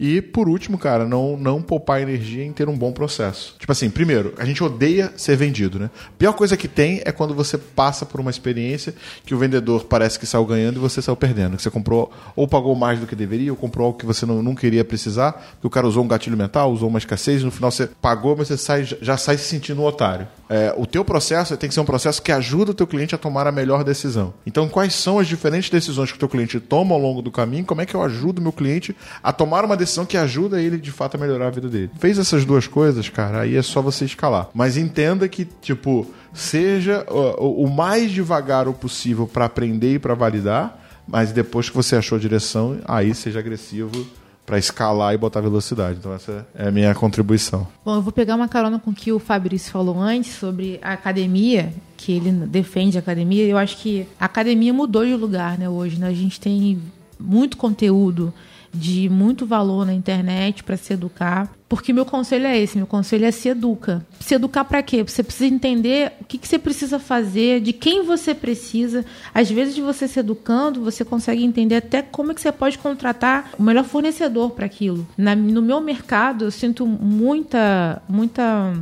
E, por último, cara, não, não poupar energia em ter um bom processo. Tipo assim, primeiro, a gente odeia ser vendido, né? Pior coisa que tem é quando você passa por uma experiência que o vendedor parece que saiu ganhando e você saiu perdendo. Que você comprou ou pagou mais do que deveria, ou comprou algo que você não, não queria precisar, porque o cara usou um gatilho mental, usou uma escassez, e no final você pagou, mas você sai, já sai se sentindo um otário. É, o teu processo tem que ser um processo que ajuda o teu cliente a tomar a melhor decisão. Então, quais são as diferentes decisões que o teu cliente toma ao longo do caminho? Como é que eu ajudo o meu cliente a tomar uma decisão que ajuda ele de fato a melhorar a vida dele? Fez essas duas coisas, cara, aí é só você escalar. Mas entenda que, tipo, seja o, o mais devagar o possível para aprender e para validar, mas depois que você achou a direção, aí seja agressivo para escalar e botar velocidade. Então essa é a minha contribuição.
Bom, eu vou pegar uma carona com o que o Fabrício falou antes sobre a academia, que ele defende a academia. Eu acho que a academia mudou de lugar, né, hoje. Né? A gente tem muito conteúdo de muito valor na internet para se educar. Porque meu conselho é esse, meu conselho é se educa. Se educar para quê? Você precisa entender o que, que você precisa fazer, de quem você precisa. Às vezes, de você se educando, você consegue entender até como é que você pode contratar o melhor fornecedor para aquilo. Na, no meu mercado, eu sinto muita, muita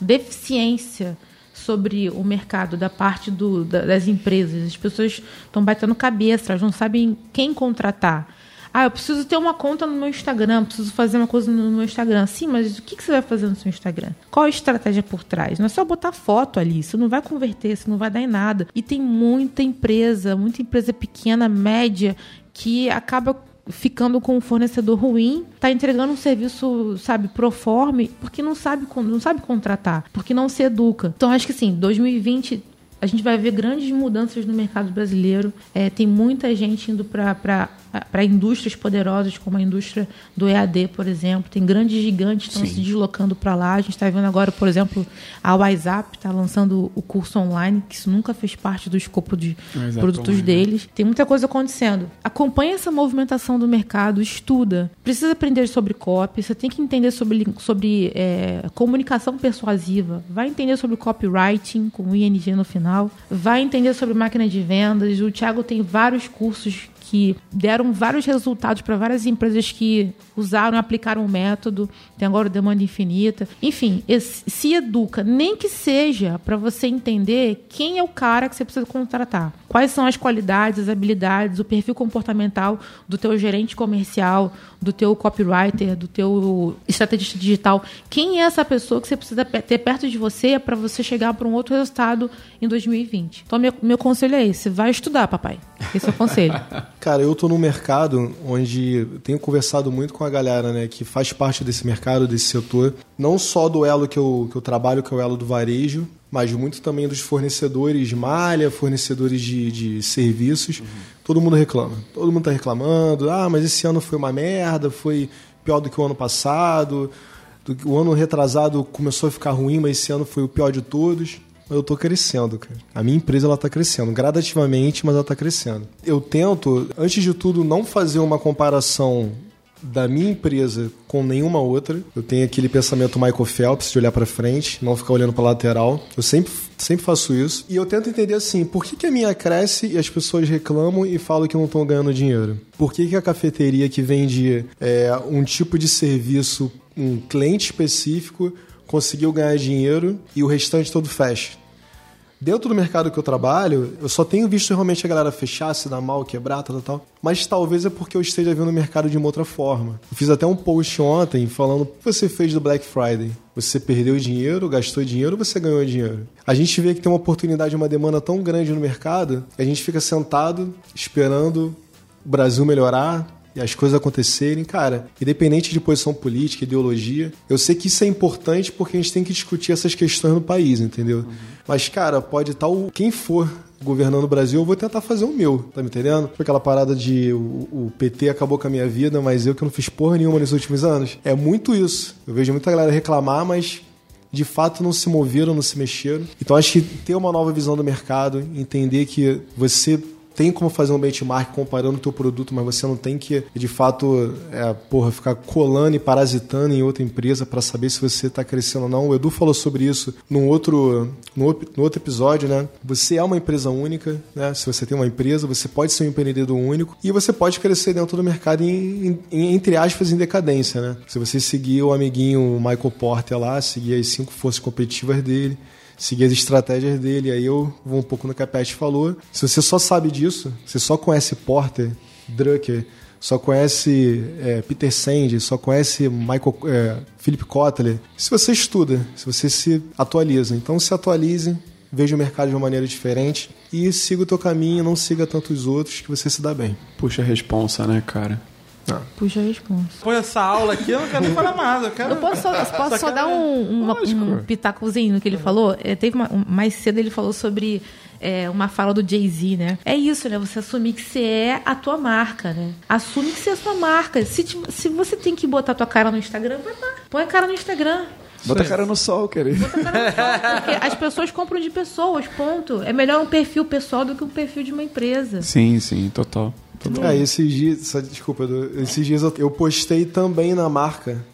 deficiência sobre o mercado da parte do, da, das empresas. As pessoas estão batendo cabeça, elas não sabem quem contratar. Ah, eu preciso ter uma conta no meu Instagram, preciso fazer uma coisa no meu Instagram. Sim, mas o que você vai fazer no seu Instagram? Qual a estratégia por trás? Não é só botar foto ali, isso não vai converter, isso não vai dar em nada. E tem muita empresa, muita empresa pequena, média, que acaba ficando com um fornecedor ruim, tá entregando um serviço, sabe, proforme, porque não sabe, não sabe contratar, porque não se educa. Então acho que assim, 2020 a gente vai ver grandes mudanças no mercado brasileiro. É, tem muita gente indo para para indústrias poderosas como a indústria do EAD, por exemplo. Tem grandes gigantes que estão se deslocando para lá. A gente está vendo agora, por exemplo, a WhatsApp está lançando o curso online, que isso nunca fez parte do escopo de
WhatsApp
produtos deles. Tem muita coisa acontecendo. Acompanhe essa movimentação do mercado, estuda. Precisa aprender sobre copy, você tem que entender sobre, sobre é, comunicação persuasiva. Vai entender sobre copywriting, com o ING no final. Vai entender sobre máquina de vendas. O Thiago tem vários cursos que deram vários resultados para várias empresas que usaram, aplicaram o método. Tem agora o demanda infinita. Enfim, se educa, nem que seja para você entender quem é o cara que você precisa contratar. Quais são as qualidades, as habilidades, o perfil comportamental do teu gerente comercial, do teu copywriter, do teu estrategista digital. Quem é essa pessoa que você precisa ter perto de você para você chegar para um outro resultado em 2020? Então, meu, meu conselho é esse: vai estudar, papai. Esse é o conselho.
Cara, eu tô num mercado onde eu tenho conversado muito com a galera, né, que faz parte desse mercado, desse setor. Não só do elo que eu, que eu trabalho, que é o elo do varejo, mas muito também dos fornecedores de malha, fornecedores de, de serviços. Todo mundo reclama. Todo mundo tá reclamando. Ah, mas esse ano foi uma merda, foi pior do que o ano passado. O ano retrasado começou a ficar ruim, mas esse ano foi o pior de todos. Eu tô crescendo, cara. A minha empresa ela tá crescendo gradativamente, mas ela tá crescendo. Eu tento, antes de tudo, não fazer uma comparação da minha empresa com nenhuma outra. Eu tenho aquele pensamento Michael Phelps de olhar para frente, não ficar olhando para lateral. Eu sempre, sempre faço isso. E eu tento entender assim, por que, que a minha cresce e as pessoas reclamam e falam que não estão ganhando dinheiro? Por que, que a cafeteria que vende é, um tipo de serviço, um cliente específico, conseguiu ganhar dinheiro e o restante todo fecha? Dentro do mercado que eu trabalho, eu só tenho visto realmente a galera fechar, se dar mal, quebrar, tal, tal. Mas talvez é porque eu esteja vendo o mercado de uma outra forma. Eu fiz até um post ontem falando o que você fez do Black Friday. Você perdeu dinheiro, gastou dinheiro você ganhou dinheiro? A gente vê que tem uma oportunidade, uma demanda tão grande no mercado, a gente fica sentado esperando o Brasil melhorar, e as coisas acontecerem, cara, independente de posição política, ideologia, eu sei que isso é importante porque a gente tem que discutir essas questões no país, entendeu? Mas, cara, pode estar o quem for governando o Brasil, eu vou tentar fazer o meu, tá me entendendo? Foi aquela parada de o, o PT acabou com a minha vida, mas eu que não fiz porra nenhuma nos últimos anos. É muito isso. Eu vejo muita galera reclamar, mas de fato não se moveram, não se mexeram. Então acho que ter uma nova visão do mercado, entender que você tem como fazer um benchmark comparando o teu produto, mas você não tem que, de fato, é, porra, ficar colando e parasitando em outra empresa para saber se você está crescendo ou não. O Edu falou sobre isso num outro, no, outro episódio, né? Você é uma empresa única, né? Se você tem uma empresa, você pode ser um empreendedor único e você pode crescer dentro do mercado em, em- entre aspas, em decadência, né? Se você seguir o amiguinho Michael Porter lá, seguir as cinco forças competitivas dele, seguir as estratégias dele. Aí eu vou um pouco no que a Pet falou. Se você só sabe disso, você só conhece Porter, Drucker, só conhece é, Peter Sand, só conhece Michael, é, Philip Kotler. Se você estuda, se você se atualiza, então se atualize, veja o mercado de uma maneira diferente e siga o teu caminho, não siga tantos outros que você se dá bem.
Puxa a responsa, né, cara?
Puxa a resposta.
Depois dessa aula aqui, eu não quero nem falar mais. Eu quero.
Eu posso só, posso só dar um, uma- um pitacozinho no que ele falou? É, teve uma- um- mais cedo ele falou sobre é, uma fala do Jay-Z, né? É isso, né? Você assumir que você é a tua marca, né? Assume que você é a sua marca. Se, te- se você tem que botar a tua cara no Instagram, vai lá. Põe a cara no Instagram.
Bota a cara no sol, querido.
Bota a cara no sol, porque as pessoas compram de pessoas, ponto. É melhor um perfil pessoal do que um perfil de uma empresa.
Sim, sim, total. Total.
É, esses dias, desculpa, esses dias eu, eu postei também na marca,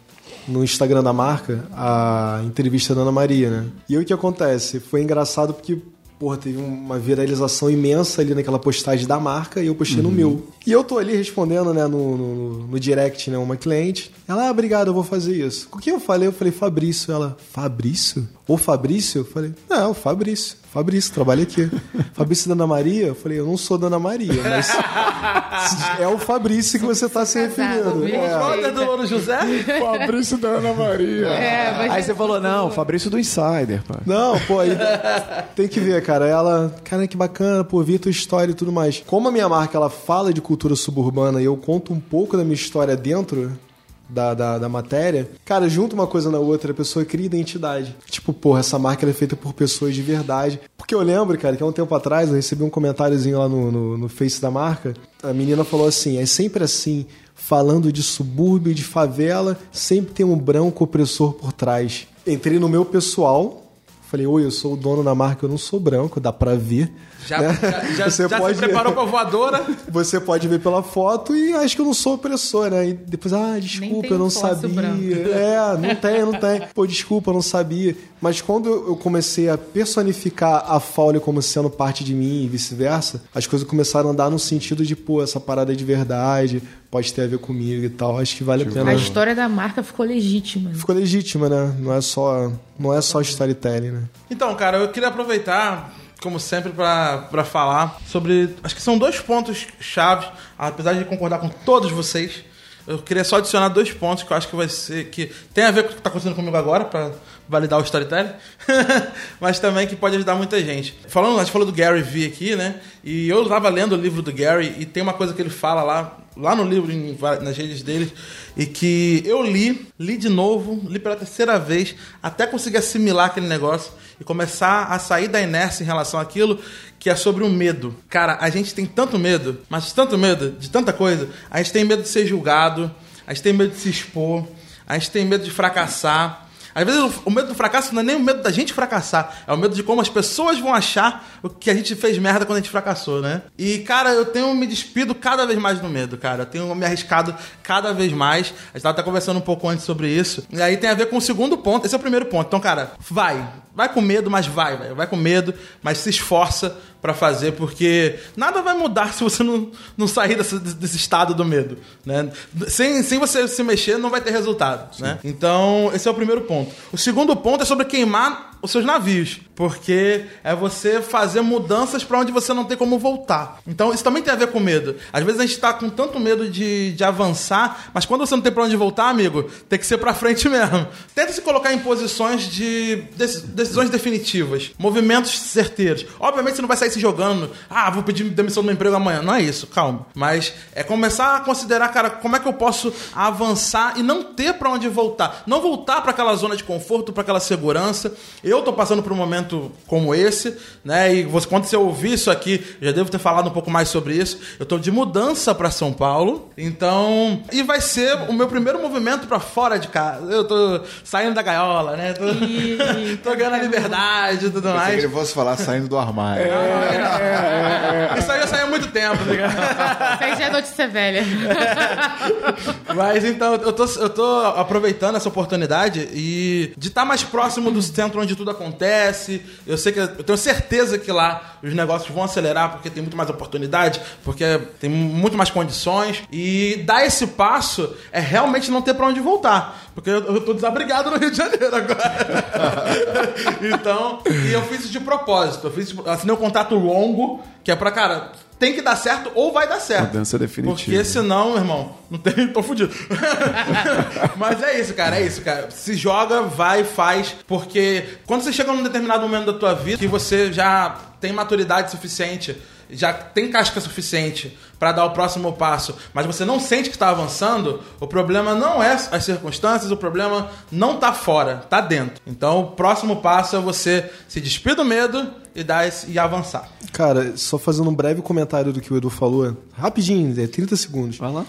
no Instagram da marca, a entrevista da Ana Maria, né? E aí o que acontece? Foi engraçado porque, porra, teve uma viralização imensa ali naquela postagem da marca e eu postei no meu. E eu tô ali respondendo, né, no, no, no direct, né, uma cliente. Ela, ah, obrigado, eu vou fazer isso. Com quem eu falei? Eu falei, Fabrício. Ela, Fabrício? Ou Fabrício? Eu falei, não, Fabrício. Fabrício, trabalha aqui. Fabrício da Ana Maria? Eu falei, eu não sou da Ana Maria, mas é o Fabrício que você tá se referindo. É.
Do Ouro José?
Fabrício da Ana Maria. Aí você falou, não, Fabrício do Insider, pá.
Não, pô, aí tem que ver, cara. Ela, cara, que bacana, pô, vi a tua história e tudo mais. Como a minha marca ela fala de cultura suburbana e eu conto um pouco da minha história dentro, da, da, da matéria, cara, junta uma coisa na outra, a pessoa cria identidade. Tipo, porra, essa marca é feita por pessoas de verdade. Porque eu lembro, cara, que há um tempo atrás eu recebi um comentáriozinho lá no, no, no Face da marca. A menina falou assim: é sempre assim, falando de subúrbio, de favela, sempre tem um branco opressor por trás. Entrei no meu pessoal, falei, oi, eu sou o dono da marca, eu não sou branco, dá pra ver.
Já,
né?
já, já,
Você
já
pode-
se preparou pra voadora?
Você pode ver pela foto e acho que eu não sou opressor, né? E depois, ah, desculpa, eu não sabia.
branca.
É, não tem, não tem. Pô, desculpa, eu não sabia. Mas quando eu comecei a personificar a Faule como sendo parte de mim e vice-versa, as coisas começaram a andar no sentido de, pô, essa parada é de verdade, pode ter a ver comigo e tal. Acho que vale a pena.
A história da marca ficou legítima.
Ficou legítima, né? Não é só, não é só storytelling, né?
Então, cara, eu queria aproveitar, como sempre, pra falar sobre. Acho que são dois pontos chaves, apesar de concordar com todos vocês. Eu queria só adicionar dois pontos que eu acho que vai ser. que tem a ver com o que tá acontecendo comigo agora, pra validar o storytelling, mas também que pode ajudar muita gente. Falando, a gente falou do Gary Vee aqui, né? E eu tava lendo o livro do Gary e tem uma coisa que ele fala lá, lá no livro, em nas redes dele, e que eu li, li de novo, li pela terceira vez, até conseguir assimilar aquele negócio e começar a sair da inércia em relação àquilo, que é sobre o medo. Cara, a gente tem tanto medo, mas tanto medo de tanta coisa. A gente tem medo de ser julgado, a gente tem medo de se expor, a gente tem medo de fracassar. Às vezes o- medo do fracasso não é nem o medo da gente fracassar, é o medo de como as pessoas vão achar o que a gente fez merda quando a gente fracassou, né? E, cara, eu tenho me despido cada vez mais do medo, cara. Eu tenho me arriscado cada vez mais. A gente tava até conversando um pouco antes sobre isso. E aí tem a ver com o segundo ponto. Esse é o primeiro ponto. Então, cara, vai. Vai com medo, mas vai, velho. Vai com medo, mas se esforça pra fazer, porque nada vai mudar se você não, não sair desse, desse estado do medo, né? Sem, sem você se mexer, não vai ter resultado, né? Então, esse é o primeiro ponto. O segundo ponto é sobre queimar os seus navios, porque é você fazer mudanças pra onde você não tem como voltar. Então, isso também tem a ver com medo. Às vezes a gente tá com tanto medo de, de avançar, mas quando você não tem pra onde voltar, amigo, tem que ser pra frente mesmo. Tenta se colocar em posições de deci- decisões definitivas, movimentos certeiros. Obviamente você não vai sair se jogando, ah, vou pedir demissão do meu emprego amanhã. Não é isso, calma. Mas é começar a considerar, cara, como é que eu posso avançar e não ter pra onde voltar. Não voltar pra aquela zona de conforto, pra aquela segurança. Eu tô passando por um momento como esse, né? E você, quando você ouvir isso aqui, eu já devo ter falado um pouco mais sobre isso. Eu tô de mudança pra São Paulo. Então, e vai ser o meu primeiro movimento pra fora de casa. Eu tô saindo da gaiola, né? Tô, tô ganhando a liberdade e tudo
que
mais.
ele fosse falar saindo do armário.
Isso aí já saiu há muito tempo, tá ligado?
Isso aí já é notícia velha.
Mas então, eu tô, eu tô aproveitando essa oportunidade e de estar mais próximo do centro onde tudo acontece. Eu sei que eu tenho certeza que lá os negócios vão acelerar porque tem muito mais oportunidade, porque tem muito mais condições. E dar esse passo é realmente não ter pra onde voltar. Porque eu, eu tô desabrigado no Rio de Janeiro agora. então, e eu fiz isso de propósito. Eu fiz, assinei um contrato longo, que é pra, cara, tem que dar certo ou vai dar certo.
Mudança definitiva.
Porque senão, meu irmão, não tem, tô fudido. Mas é isso, cara, é isso, cara. Se joga, vai, faz, porque quando você chega num determinado momento da tua vida que você já tem maturidade suficiente, já tem casca suficiente pra dar o próximo passo, mas você não sente que tá avançando, o problema não é as circunstâncias, o problema não tá fora, tá dentro. Então, o próximo passo é você se despir do medo e dar esse, e avançar.
Cara, só fazendo um breve comentário do que o Edu falou, rapidinho, é 30 segundos.
Vai lá.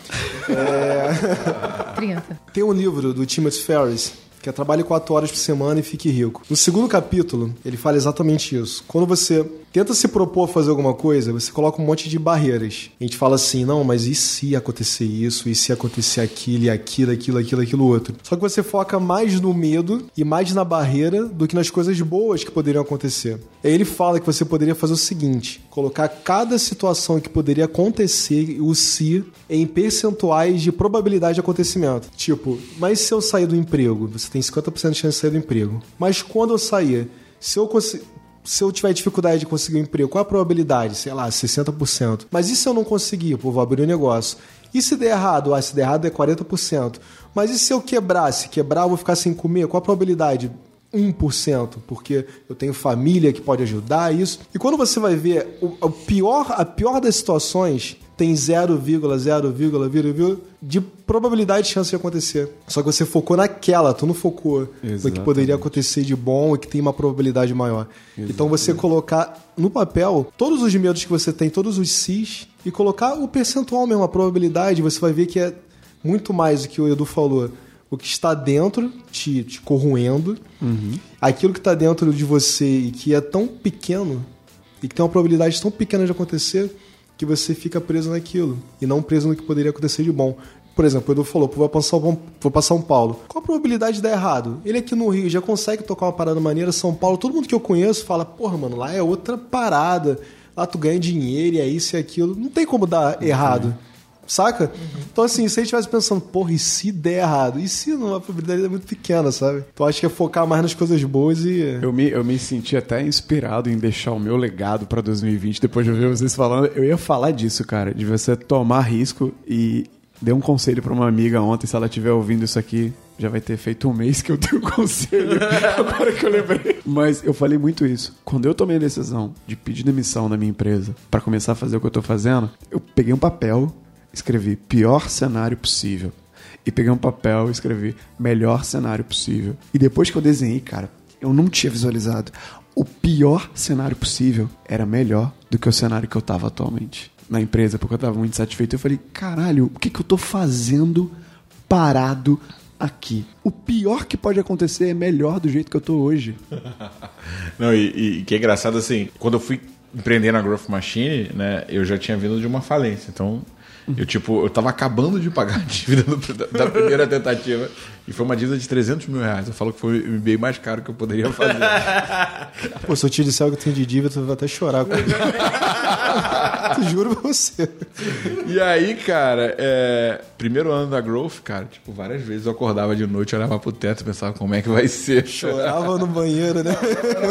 30.
Tem um livro do Timothy Ferris que é Trabalhe 4 horas por semana e fique rico. No segundo capítulo, ele fala exatamente isso. Quando você tenta se propor a fazer alguma coisa, você coloca um monte de barreiras. A gente fala assim, não, mas e se acontecer isso? E se acontecer aquilo, e aquilo, aquilo, aquilo, aquilo outro? Só que você foca mais no medo e mais na barreira do que nas coisas boas que poderiam acontecer. Aí ele fala que você poderia fazer o seguinte: colocar cada situação que poderia acontecer, o se, em percentuais de probabilidade de acontecimento. Tipo, mas se eu sair do emprego, você tem 50% de chance de sair do emprego. Mas quando eu sair, se eu conseguir se eu tiver dificuldade de conseguir um emprego, qual a probabilidade? Sei lá, 60%. Mas e se eu não conseguir? Pô, vou abrir um negócio. E se der errado? Ah, se der errado é 40%. Mas e se eu quebrar? Se quebrar, eu vou ficar sem comer? Qual a probabilidade? 1%, porque eu tenho família que pode ajudar isso. E quando você vai ver o, o pior, a pior das situações, tem 0,0,0 de probabilidade de chance de acontecer. Só que você focou naquela, tu não focou no que
Exatamente.
poderia acontecer de bom e que tem uma probabilidade maior. Então você colocar no papel todos os medos que você tem, todos os cis, e colocar o percentual mesmo, a probabilidade, você vai ver que é muito mais do que o Edu falou. O que está dentro te, te corroendo, aquilo que está dentro de você e que é tão pequeno, e que tem uma probabilidade tão pequena de acontecer, que você fica preso naquilo, e não preso no que poderia acontecer de bom. Por exemplo, o Edu falou, vou pra São Paulo. Qual a probabilidade de dar errado? Ele aqui no Rio já consegue tocar uma parada maneira, São Paulo, todo mundo que eu conheço fala, porra, mano, lá é outra parada. Lá tu ganha dinheiro e é isso e aquilo. Não tem como dar errado. Saca? Então, assim, se a gente estivesse pensando, porra, e se der errado? E se não? A probabilidade é muito pequena, sabe? Então, acho que é focar mais nas coisas boas e.
Eu me, eu me senti até inspirado em deixar o meu legado pra 2020 depois de ouvir vocês falando. Eu ia falar disso, cara, de você tomar risco e dei um conselho pra uma amiga ontem, se ela estiver ouvindo isso aqui, já vai ter feito um mês que eu dei o conselho, agora que eu lembrei. Mas eu falei muito isso. Quando eu tomei a decisão de pedir demissão na minha empresa pra começar a fazer o que eu tô fazendo, eu peguei um papel, escrevi pior cenário possível. E peguei um papel e escrevi melhor cenário possível. E depois que eu desenhei, cara, eu não tinha visualizado. O pior cenário possível era melhor do que o cenário que eu tava atualmente na empresa, porque eu tava muito satisfeito. Eu falei, caralho, o que, que eu tô fazendo parado aqui? O pior que pode acontecer é melhor do jeito que eu tô hoje.
Não, e, e que é engraçado assim, quando eu fui empreender na Growth Machine, né, eu já tinha vindo de uma falência. Então, eu tipo, eu tava acabando de pagar a dívida da primeira tentativa. E foi uma dívida de 300 mil reais. Eu falo que foi o MBA mais caro que eu poderia fazer.
Pô, se eu te disser o que eu tenho de dívida, tu vai até chorar. Tu Juro pra você.
E aí, cara, é, primeiro ano da Growth, cara, tipo, várias vezes eu acordava de noite, olhava pro teto e pensava como é que vai ser.
Chorava no banheiro, né?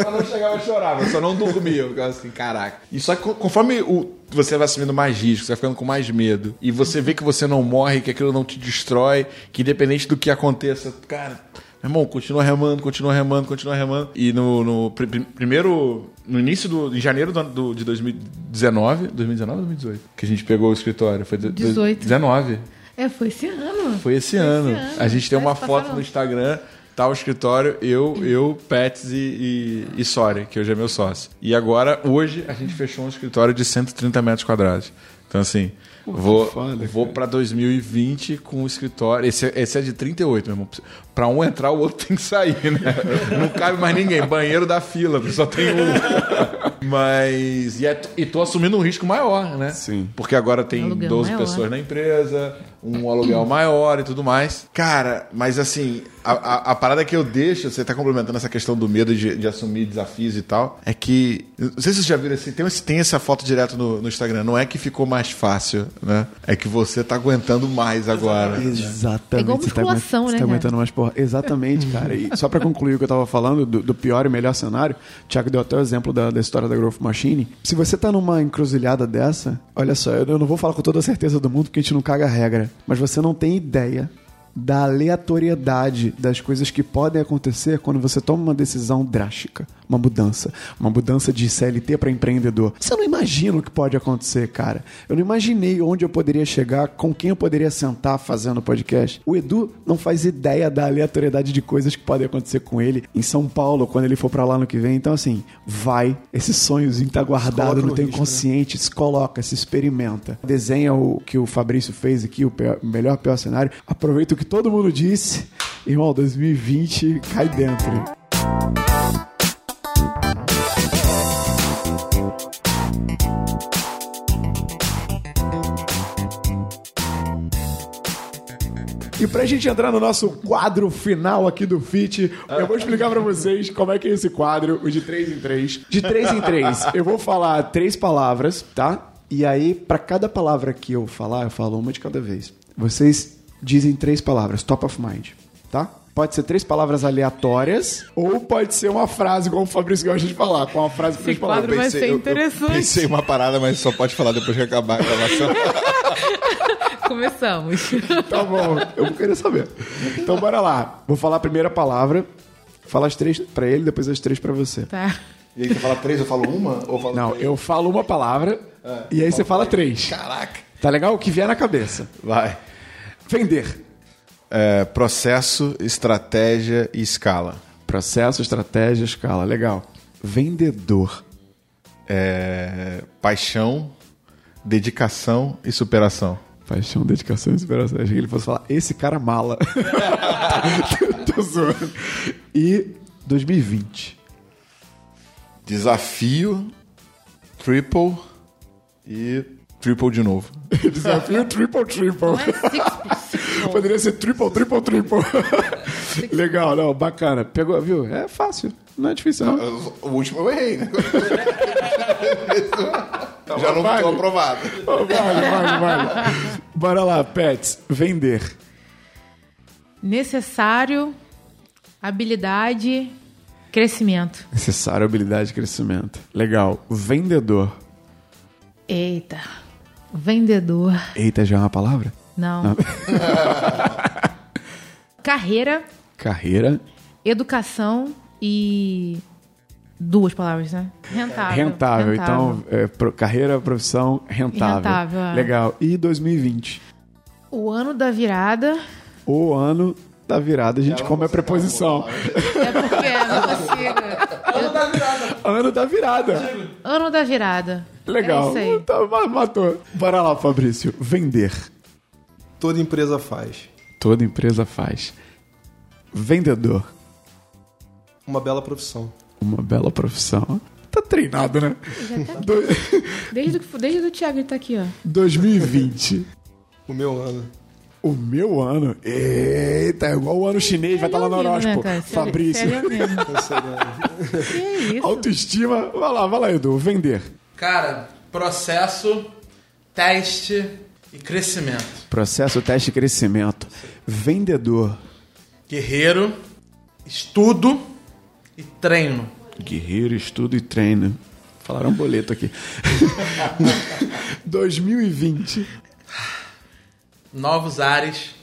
Eu não chegava a chorar, eu só não dormia. Eu ficava assim, caraca. E só que co- conforme o, você vai assumindo mais risco, você vai ficando com mais medo, e você vê que você não morre, que aquilo não te destrói, que independente do que aconteça, cara. Meu irmão, continua remando, continua remando, continua remando. E no, no pri- primeiro. No início do. Em janeiro do, do- de 2019. 2019 ou 2018? Que a gente pegou o escritório. Foi de-
18.
19.
É, foi esse ano.
Foi esse ano.
ano.
A gente tem uma foto no Instagram, tá o escritório, eu, eu, Pets e, e, e Sori, que hoje é meu sócio. E agora, hoje, a gente fechou um escritório de 130 metros quadrados. Então, assim, vou,
foda,
vou pra 2020 com o escritório. Esse, é- esse é de 38, meu irmão. Pra um entrar, o outro tem que sair, né? Não cabe mais ninguém. Banheiro da fila, só tem um. Mas. E, é, e tô assumindo um risco maior, né?
Sim.
Porque agora tem
Aluguel
12
maior.
pessoas na empresa, um aluguel maior e tudo mais. Cara, mas assim, a, a, a parada que eu deixo, você tá complementando essa questão do medo de, de assumir desafios e tal, é que. Não sei se vocês já viram assim, tem, esse- tem essa foto direto no, no Instagram. Não é que ficou mais fácil, né? É que você tá aguentando mais agora.
Exatamente.
É igual
Você tá
musculação,
aguent-
né,
Você tá
cara?
aguentando mais porra. Exatamente, cara. E só pra concluir o que eu tava falando do, do pior e melhor cenário, o Thiago deu até o exemplo da, da história da Growth Machine. Se você tá numa encruzilhada dessa, olha só, eu, eu não vou falar com toda a certeza do mundo porque a gente não caga a regra, mas você não tem ideia da aleatoriedade das coisas que podem acontecer quando você toma uma decisão drástica, uma mudança, uma mudança de CLT para empreendedor. Você não imagina o que pode acontecer, cara. Eu não imaginei onde eu poderia chegar, com quem eu poderia sentar fazendo podcast. O Edu não faz ideia da aleatoriedade de coisas que podem acontecer com ele em São Paulo quando ele for para lá no que vem. Então assim, vai, esse sonhozinho tá guardado no teu
risco, né?
inconsciente, se coloca, se experimenta. Desenha o que o Fabrício fez aqui, o pior- melhor pior cenário. Aproveita o que todo mundo disse. Irmão, 2020 cai dentro. E pra gente entrar no nosso quadro final aqui do FIT, eu vou explicar pra vocês como é que é esse quadro, o de 3 em 3. De 3 em 3, eu vou falar três palavras, tá? E aí, pra cada palavra que eu falar, eu falo uma de cada vez. Vocês dizem três palavras, top of mind, tá? Pode ser três palavras aleatórias, ou pode ser uma frase, como o Fabrício gosta de falar, com uma frase três
quadro
palavras.
vai
Pensei-
ser
eu- eu
interessante.
pensei uma parada, mas só pode falar depois que acabar a gravação.
Começamos.
Tá bom, eu querer saber. Então bora lá. Vou falar a primeira palavra, falar as três pra ele, depois as três pra você.
Tá.
E aí você fala três, eu falo uma? Ou eu falo
Não,
três?
eu falo uma palavra e aí você fala três.
Caraca.
Tá legal? O que vier na cabeça.
Vai.
Vender.
É, processo, estratégia e escala.
Processo, estratégia, escala. Legal. Vendedor.
É, paixão, dedicação e superação.
Paixão, dedicação e superação. Achei que ele fosse falar, esse cara mala. Tô zoando. E 2020.
Desafio, triple e triple de novo.
Desafio triple, triple.
Não é six, six,
Poderia ser triple, triple, triple. Legal, não, bacana. Pegou, viu? É fácil. Não é difícil, não.
O último eu errei, né? Já não
vai.
estou aprovado.
Vale, vale, vale. Bora lá, Pets. Vender.
Necessário, habilidade, crescimento.
Necessário habilidade de crescimento. Legal. Vendedor.
Eita. Vendedor.
Eita, já é uma palavra?
Não. Carreira,
Carreira.
educação e. Duas palavras, né? Rentável.
Rentável. Então, é, pro- carreira, profissão, rentável.
Rentável, é.
Legal. E 2020?
O ano da virada.
O ano da virada. A gente come a preposição.
É porque eu não consigo.
Ano da virada.
Ano da virada.
Legal.
É isso aí.
Tá, ma- matou. Bora lá, Fabrício. Vender.
Toda empresa faz.
Toda empresa faz. Vendedor.
Uma bela profissão.
Uma bela profissão. Tá treinado, né? Do-
Desde, que- desde o Thiago ele tá aqui, ó.
2020.
O meu ano.
O meu ano? Eita, é igual o ano chinês, vai estar lá no
mesmo,
horóscopo.
né,
Fabrício.
sério mesmo. que é isso?
Autoestima. Vai lá, vai lá, Edu. Vender.
Cara, processo, teste e crescimento.
Processo, teste e crescimento. Vendedor.
Guerreiro, estudo e treino.
Guerreiro, estudo e treino. Falaram um boleto aqui. 2020.
Novos ares,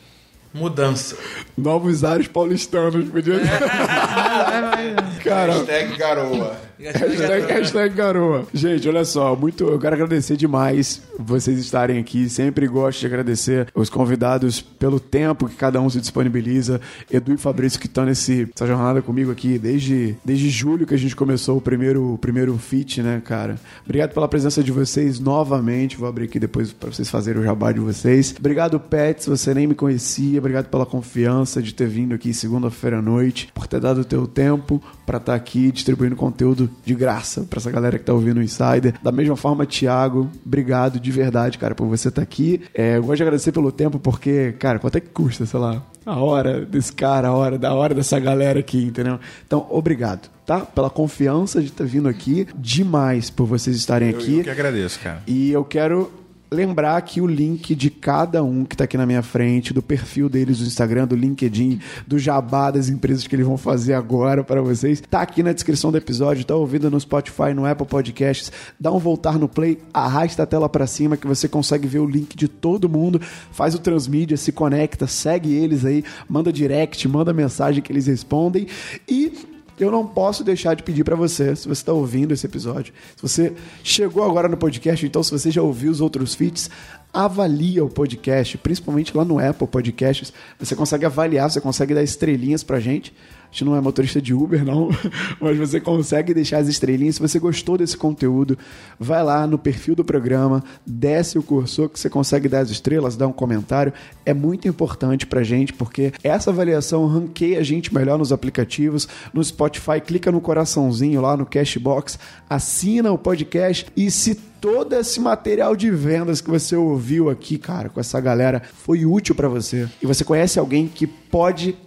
mudança.
Novos ares paulistanos. Podia Cara,
Hashtag garoa.
Hashtag, hashtag garoa. Gente, olha só, muito, eu quero agradecer demais vocês estarem aqui. Sempre gosto de agradecer os convidados pelo tempo que cada um se disponibiliza. Edu e Fabrício que estão nessa jornada comigo aqui desde, desde julho que a gente começou o primeiro, o primeiro fit, né, cara? Obrigado pela presença de vocês novamente. Vou abrir aqui depois para vocês fazerem o jabá de vocês. Obrigado, Pets, você nem me conhecia. Obrigado pela confiança de ter vindo aqui segunda-feira à noite, por ter dado o teu tempo para estar aqui distribuindo conteúdo de graça para essa galera que tá ouvindo o Insider. Da mesma forma, Thiago, obrigado de verdade, cara, por você estar aqui. É, eu gosto de agradecer pelo tempo, porque, cara, quanto é que custa, sei lá, a hora desse cara, a hora da hora dessa galera aqui, entendeu? Então, obrigado, tá? Pela confiança de ter vindo aqui, demais por vocês estarem
Eu,
aqui.
eu que agradeço, cara.
E eu quero lembrar aqui o link de cada um que está aqui na minha frente, do perfil deles do Instagram, do LinkedIn, do jabá das empresas que eles vão fazer agora para vocês. Tá aqui na descrição do episódio, tá ouvindo no Spotify, no Apple Podcasts. Dá um voltar no play, arrasta a tela para cima que você consegue ver o link de todo mundo. Faz o transmídia, se conecta, segue eles aí, manda direct, manda mensagem que eles respondem e eu não posso deixar de pedir pra você, se você está ouvindo esse episódio, se você chegou agora no podcast, então se você já ouviu os outros feats, avalia o podcast, principalmente lá no Apple Podcasts. Você consegue avaliar, você consegue dar estrelinhas pra gente. Gente não é motorista de Uber, não, mas você consegue deixar as estrelinhas. Se você gostou desse conteúdo, vai lá no perfil do programa, desce o cursor que você consegue dar as estrelas, dar um comentário. É muito importante pra gente, porque essa avaliação ranqueia a gente melhor nos aplicativos. No Spotify, clica no coraçãozinho lá no Cashbox, assina o podcast e se todo esse material de vendas que você ouviu aqui, cara, com essa galera, foi útil pra você e você conhece alguém que pode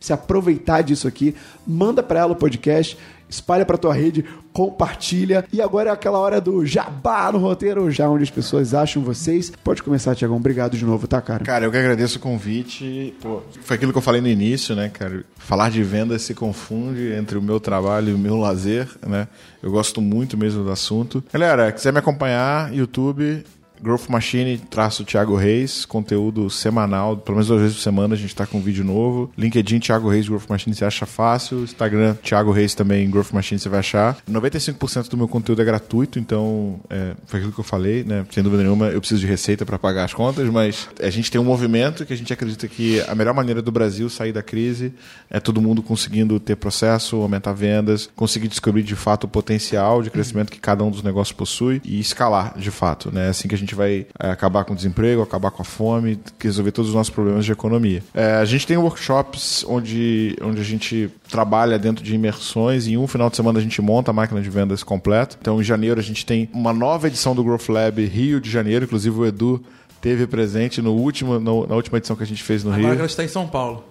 se aproveitar disso aqui, manda pra ela o podcast, espalha pra tua rede, compartilha. E agora é aquela hora do jabá no roteiro, já onde as pessoas acham vocês. Pode começar, Tiagão. Obrigado de novo, tá, cara?
Cara, eu que agradeço o convite. Pô, foi aquilo que eu falei no início, né, cara? Falar de vendas se confunde entre o meu trabalho e o meu lazer, né? Eu gosto muito mesmo do assunto. Galera, quiser me acompanhar, YouTube, Growth Machine, traço Thiago Reis, conteúdo semanal, pelo menos duas vezes por semana a gente tá com um vídeo novo. LinkedIn, Thiago Reis, Growth Machine, você acha fácil. Instagram, Thiago Reis também, Growth Machine, você vai achar. 95% do meu conteúdo é gratuito, então é, foi aquilo que eu falei, né? Sem dúvida nenhuma, eu preciso de receita para pagar as contas, mas a gente tem um movimento que a gente acredita que a melhor maneira do Brasil sair da crise é todo mundo conseguindo ter processo, aumentar vendas, conseguir descobrir de fato o potencial de crescimento que cada um dos negócios possui e escalar de fato, né? É assim que a gente vai é, acabar com o desemprego, acabar com a fome, resolver todos os nossos problemas de economia. É, a gente tem workshops onde, onde a gente trabalha dentro de imersões e em um final de semana a gente monta a máquina de vendas completa. Então, em janeiro a gente tem uma nova edição do Growth Lab Rio de Janeiro, inclusive o Edu teve presente no último, no, na última edição que a gente fez no
Agora
Rio.
que ela está em São Paulo.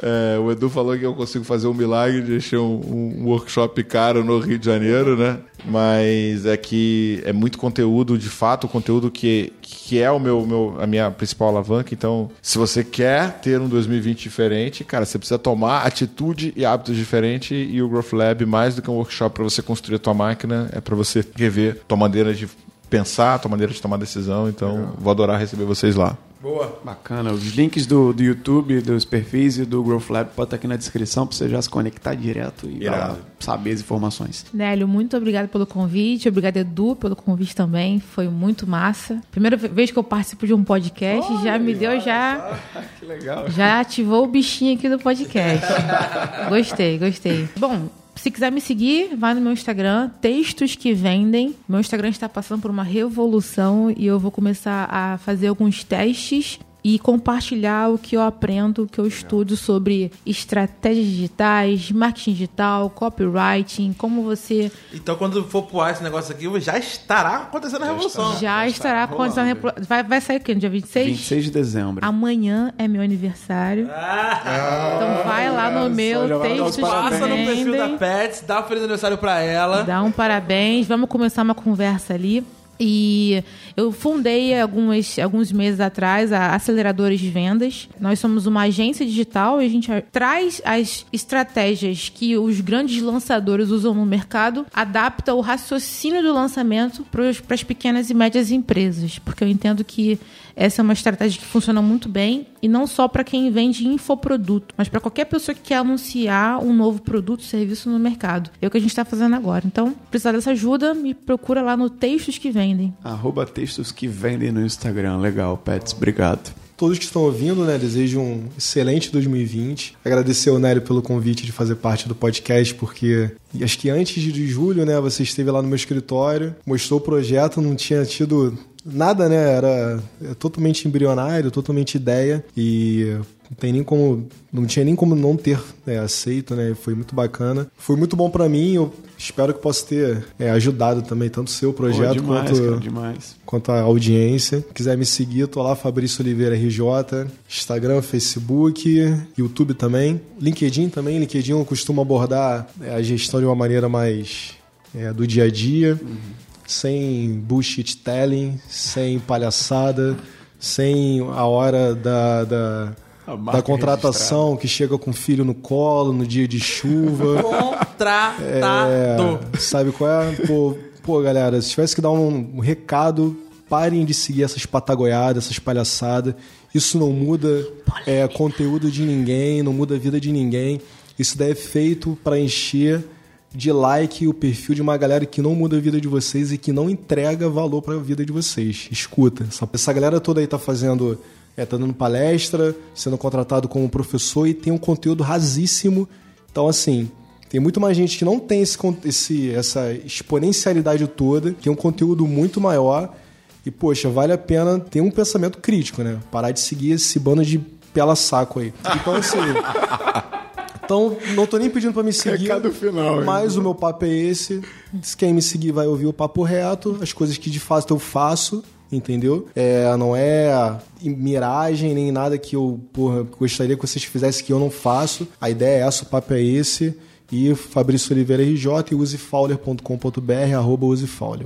É, o Edu falou que eu consigo fazer um milagre de encher um, um workshop caro no Rio de Janeiro, né? Mas é que é muito conteúdo, de fato, conteúdo que, que é o meu, meu, a minha principal alavanca. Então, se você quer ter um 2020 diferente, cara, você precisa tomar atitude e hábitos diferentes. E o Growth Lab, mais do que um workshop para você construir a tua máquina, é para você rever tua maneira de pensar, tua maneira de tomar decisão. Então, vou adorar receber vocês lá.
Boa.
Bacana. Os links do, do YouTube, dos perfis e do Growth Lab pode estar aqui na descrição para você já se conectar direto e saber as informações.
Nélio, muito obrigado pelo convite. Obrigado, Edu, pelo convite também. Foi muito massa. Primeira vez que eu participo de um podcast, já me deu, já,
Que legal.
já ativou o bichinho aqui do podcast. gostei, gostei. Bom, se quiser me seguir, vai no meu Instagram, Textos que Vendem. Meu Instagram está passando por uma revolução e eu vou começar a fazer alguns testes e compartilhar o que eu aprendo, o que eu estudo sobre estratégias digitais, marketing digital, copywriting, como você
Então, quando for pro ar esse negócio aqui, já estará acontecendo a revolução.
já estará acontecendo. a repro- Vai, vai sair o quê? No dia 26?
26 de dezembro.
Amanhã é meu aniversário. então vai lá no meu
já
que
Passa no perfil da. Pets, dá um feliz aniversário pra ela.
Dá um parabéns. Vamos começar uma conversa ali. E eu fundei algumas, alguns meses atrás a Aceleradores de Vendas. Nós somos uma agência digital e a gente traz as estratégias que os grandes lançadores usam no mercado, adapta o raciocínio do lançamento para as pequenas e médias empresas. Porque eu entendo que essa é uma estratégia que funciona muito bem e não só para quem vende infoproduto, mas para qualquer pessoa que quer anunciar um novo produto, serviço no mercado. É o que a gente está fazendo agora. Então, precisar dessa ajuda, me procura lá no Textos que Vendem.
Arroba textos que vendem no Instagram. Legal, Pets. Obrigado.
Todos que estão ouvindo, né, desejo um excelente 2020. Agradecer ao Nélio pelo convite de fazer parte do podcast, porque acho que antes de julho, né, você esteve lá no meu escritório, mostrou o projeto, não tinha tido nada, né, era totalmente embrionário, totalmente ideia e não tem nem como não tinha nem como não ter né, aceito né foi muito bacana foi muito bom pra mim eu espero que possa ter é, ajudado também tanto o seu
Pô,
projeto
demais,
quanto
cara, demais.
quanto a audiência. Quiser me seguir, tô lá, Fabrício Oliveira RJ, Instagram, Facebook, YouTube também, LinkedIn também. LinkedIn eu costumo abordar é, a gestão de uma maneira mais é, do dia a dia, sem bullshit telling, sem palhaçada, sem a hora da, da, da contratação que chega com o filho no colo no dia de chuva.
Contratado.
É, sabe qual é? Pô, pô, galera, se tivesse que dar um, recado, parem de seguir essas patagoiadas, essas palhaçadas. Isso não muda é, conteúdo de ninguém, não muda a vida de ninguém. Isso daí é feito para encher de like o perfil de uma galera que não muda a vida de vocês e que não entrega valor para a vida de vocês. Escuta, essa, essa galera toda aí tá fazendo, é, tá dando palestra, sendo contratado como professor e tem um conteúdo rasíssimo. Então, assim, tem muito mais gente que não tem esse, esse- essa exponencialidade toda, tem um conteúdo muito maior. E, poxa, vale a pena ter um pensamento crítico, né? Parar de seguir esse bando de pela saco aí. Então, assim. Então, não tô nem pedindo pra me seguir.
Recado final, hein?
Mas o meu papo é esse. Se quem me seguir vai ouvir o papo reto, as coisas que de fato eu faço, entendeu? É, não é miragem nem nada que eu porra, gostaria que vocês fizessem que eu não faço. A ideia é essa, o papo é esse. E Fabrício Oliveira RJ e usefowler.com.br, arroba.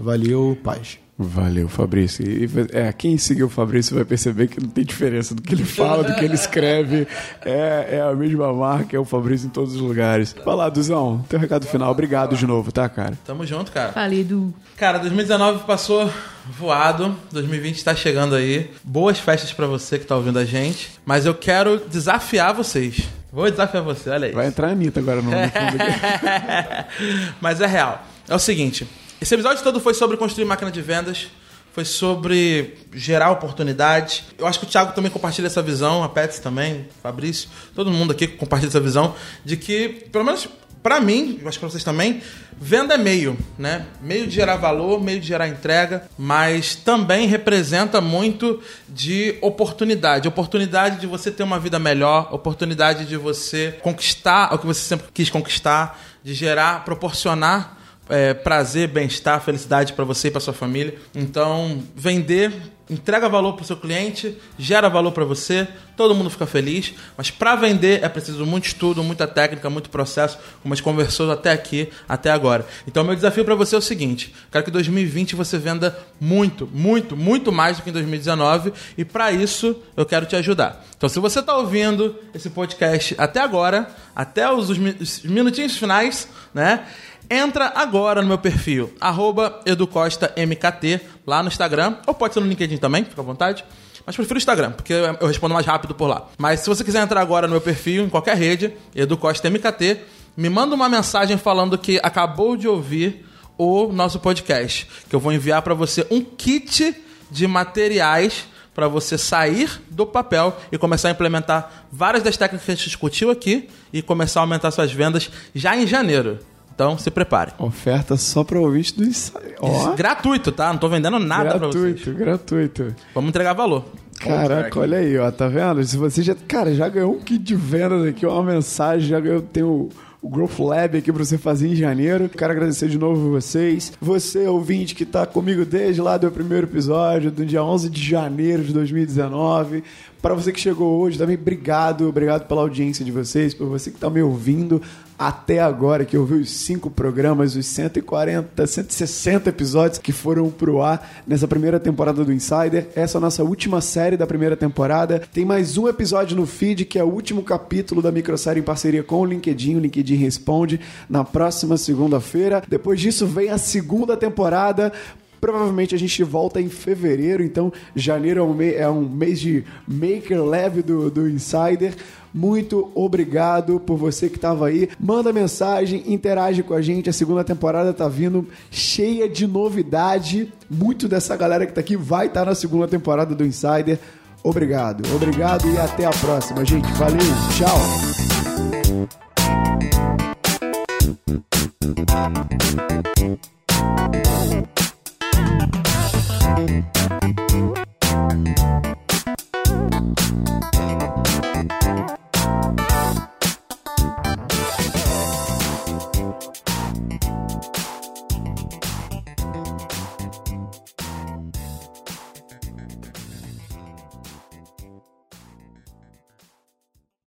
Valeu, paz.
Valeu, Fabrício. E, é, quem seguiu o Fabrício vai perceber que não tem diferença do que ele fala, do que ele escreve. É, é a mesma marca, é o Fabrício em todos os lugares. Vai lá, Duzão, teu recado final. Obrigado de novo, tá, cara?
Tamo junto, cara.
Falei do.
Cara, 2019 passou voado, 2020 tá chegando aí. Boas festas pra você que tá ouvindo a gente. Mas eu quero desafiar vocês. Vou desafiar você, olha aí.
Vai entrar a Anitta agora no, no fundo aqui.
Mas é real. É o seguinte: esse episódio todo foi sobre construir máquina de vendas, foi sobre gerar oportunidades. Eu acho que o Thiago também compartilha essa visão, a Pets também, Fabrício, todo mundo aqui compartilha essa visão de que, pelo menos pra mim, acho que pra vocês também, venda é meio, né? Meio de gerar valor, meio de gerar entrega, mas também representa muito de oportunidade. Oportunidade de você ter uma vida melhor, oportunidade de você conquistar o que você sempre quis conquistar, de gerar, proporcionar é, prazer, bem-estar, felicidade para você e para sua família. Então, vender entrega valor para o seu cliente, gera valor para você, todo mundo fica feliz. Mas para vender é preciso muito estudo, muita técnica, muito processo, como a gente conversou até aqui, até agora. Então, meu desafio para você é o seguinte: quero que em 2020 você venda muito, muito, muito mais do que em 2019 e para isso eu quero te ajudar. Então, se você está ouvindo esse podcast até agora, até os, os minutinhos finais, né? Entra agora no meu perfil, educostamkt, lá no Instagram, ou pode ser no LinkedIn também, fica à vontade. Mas prefiro o Instagram, porque eu respondo mais rápido por lá. Mas se você quiser entrar agora no meu perfil, em qualquer rede, educostamkt, me manda uma mensagem falando que acabou de ouvir o nosso podcast, que eu vou enviar para você um kit de materiais para você sair do papel e começar a implementar várias das técnicas que a gente discutiu aqui e começar a aumentar suas vendas já em janeiro. Então se prepare.
Oferta só para ouvinte do ensaio. Ó,
Gratuito, tá? Não tô vendendo nada para vocês.
gratuito, gratuito.
Vamos entregar valor.
Caraca, olha aí, ó, tá vendo? Se você já, cara, já ganhou um kit de vendas aqui, uma mensagem, já ganhou, tem o, o Growth Lab aqui pra você fazer em janeiro. Quero agradecer de novo vocês. Você, ouvinte, que tá comigo desde lá do primeiro episódio, do dia 11 de janeiro de 2019. Para você que chegou hoje também, obrigado, obrigado pela audiência de vocês, por você que tá me ouvindo até agora, que ouviu os cinco programas, os 140, 160 episódios que foram pro ar nessa primeira temporada do Insider. Essa é a nossa última série da primeira temporada. Tem mais um episódio no feed, que é o último capítulo da microsérie em parceria com o LinkedIn. O LinkedIn responde na próxima segunda-feira. Depois disso vem a segunda temporada. Provavelmente a gente volta em fevereiro, então janeiro é um, é mês de maker leve do, do Insider. Muito obrigado por você que estava aí. Manda mensagem, interage com a gente. A segunda temporada tá vindo cheia de novidade. Muito dessa galera que tá aqui vai estar na segunda temporada do Insider. Obrigado, obrigado e até a próxima, gente. Valeu, tchau.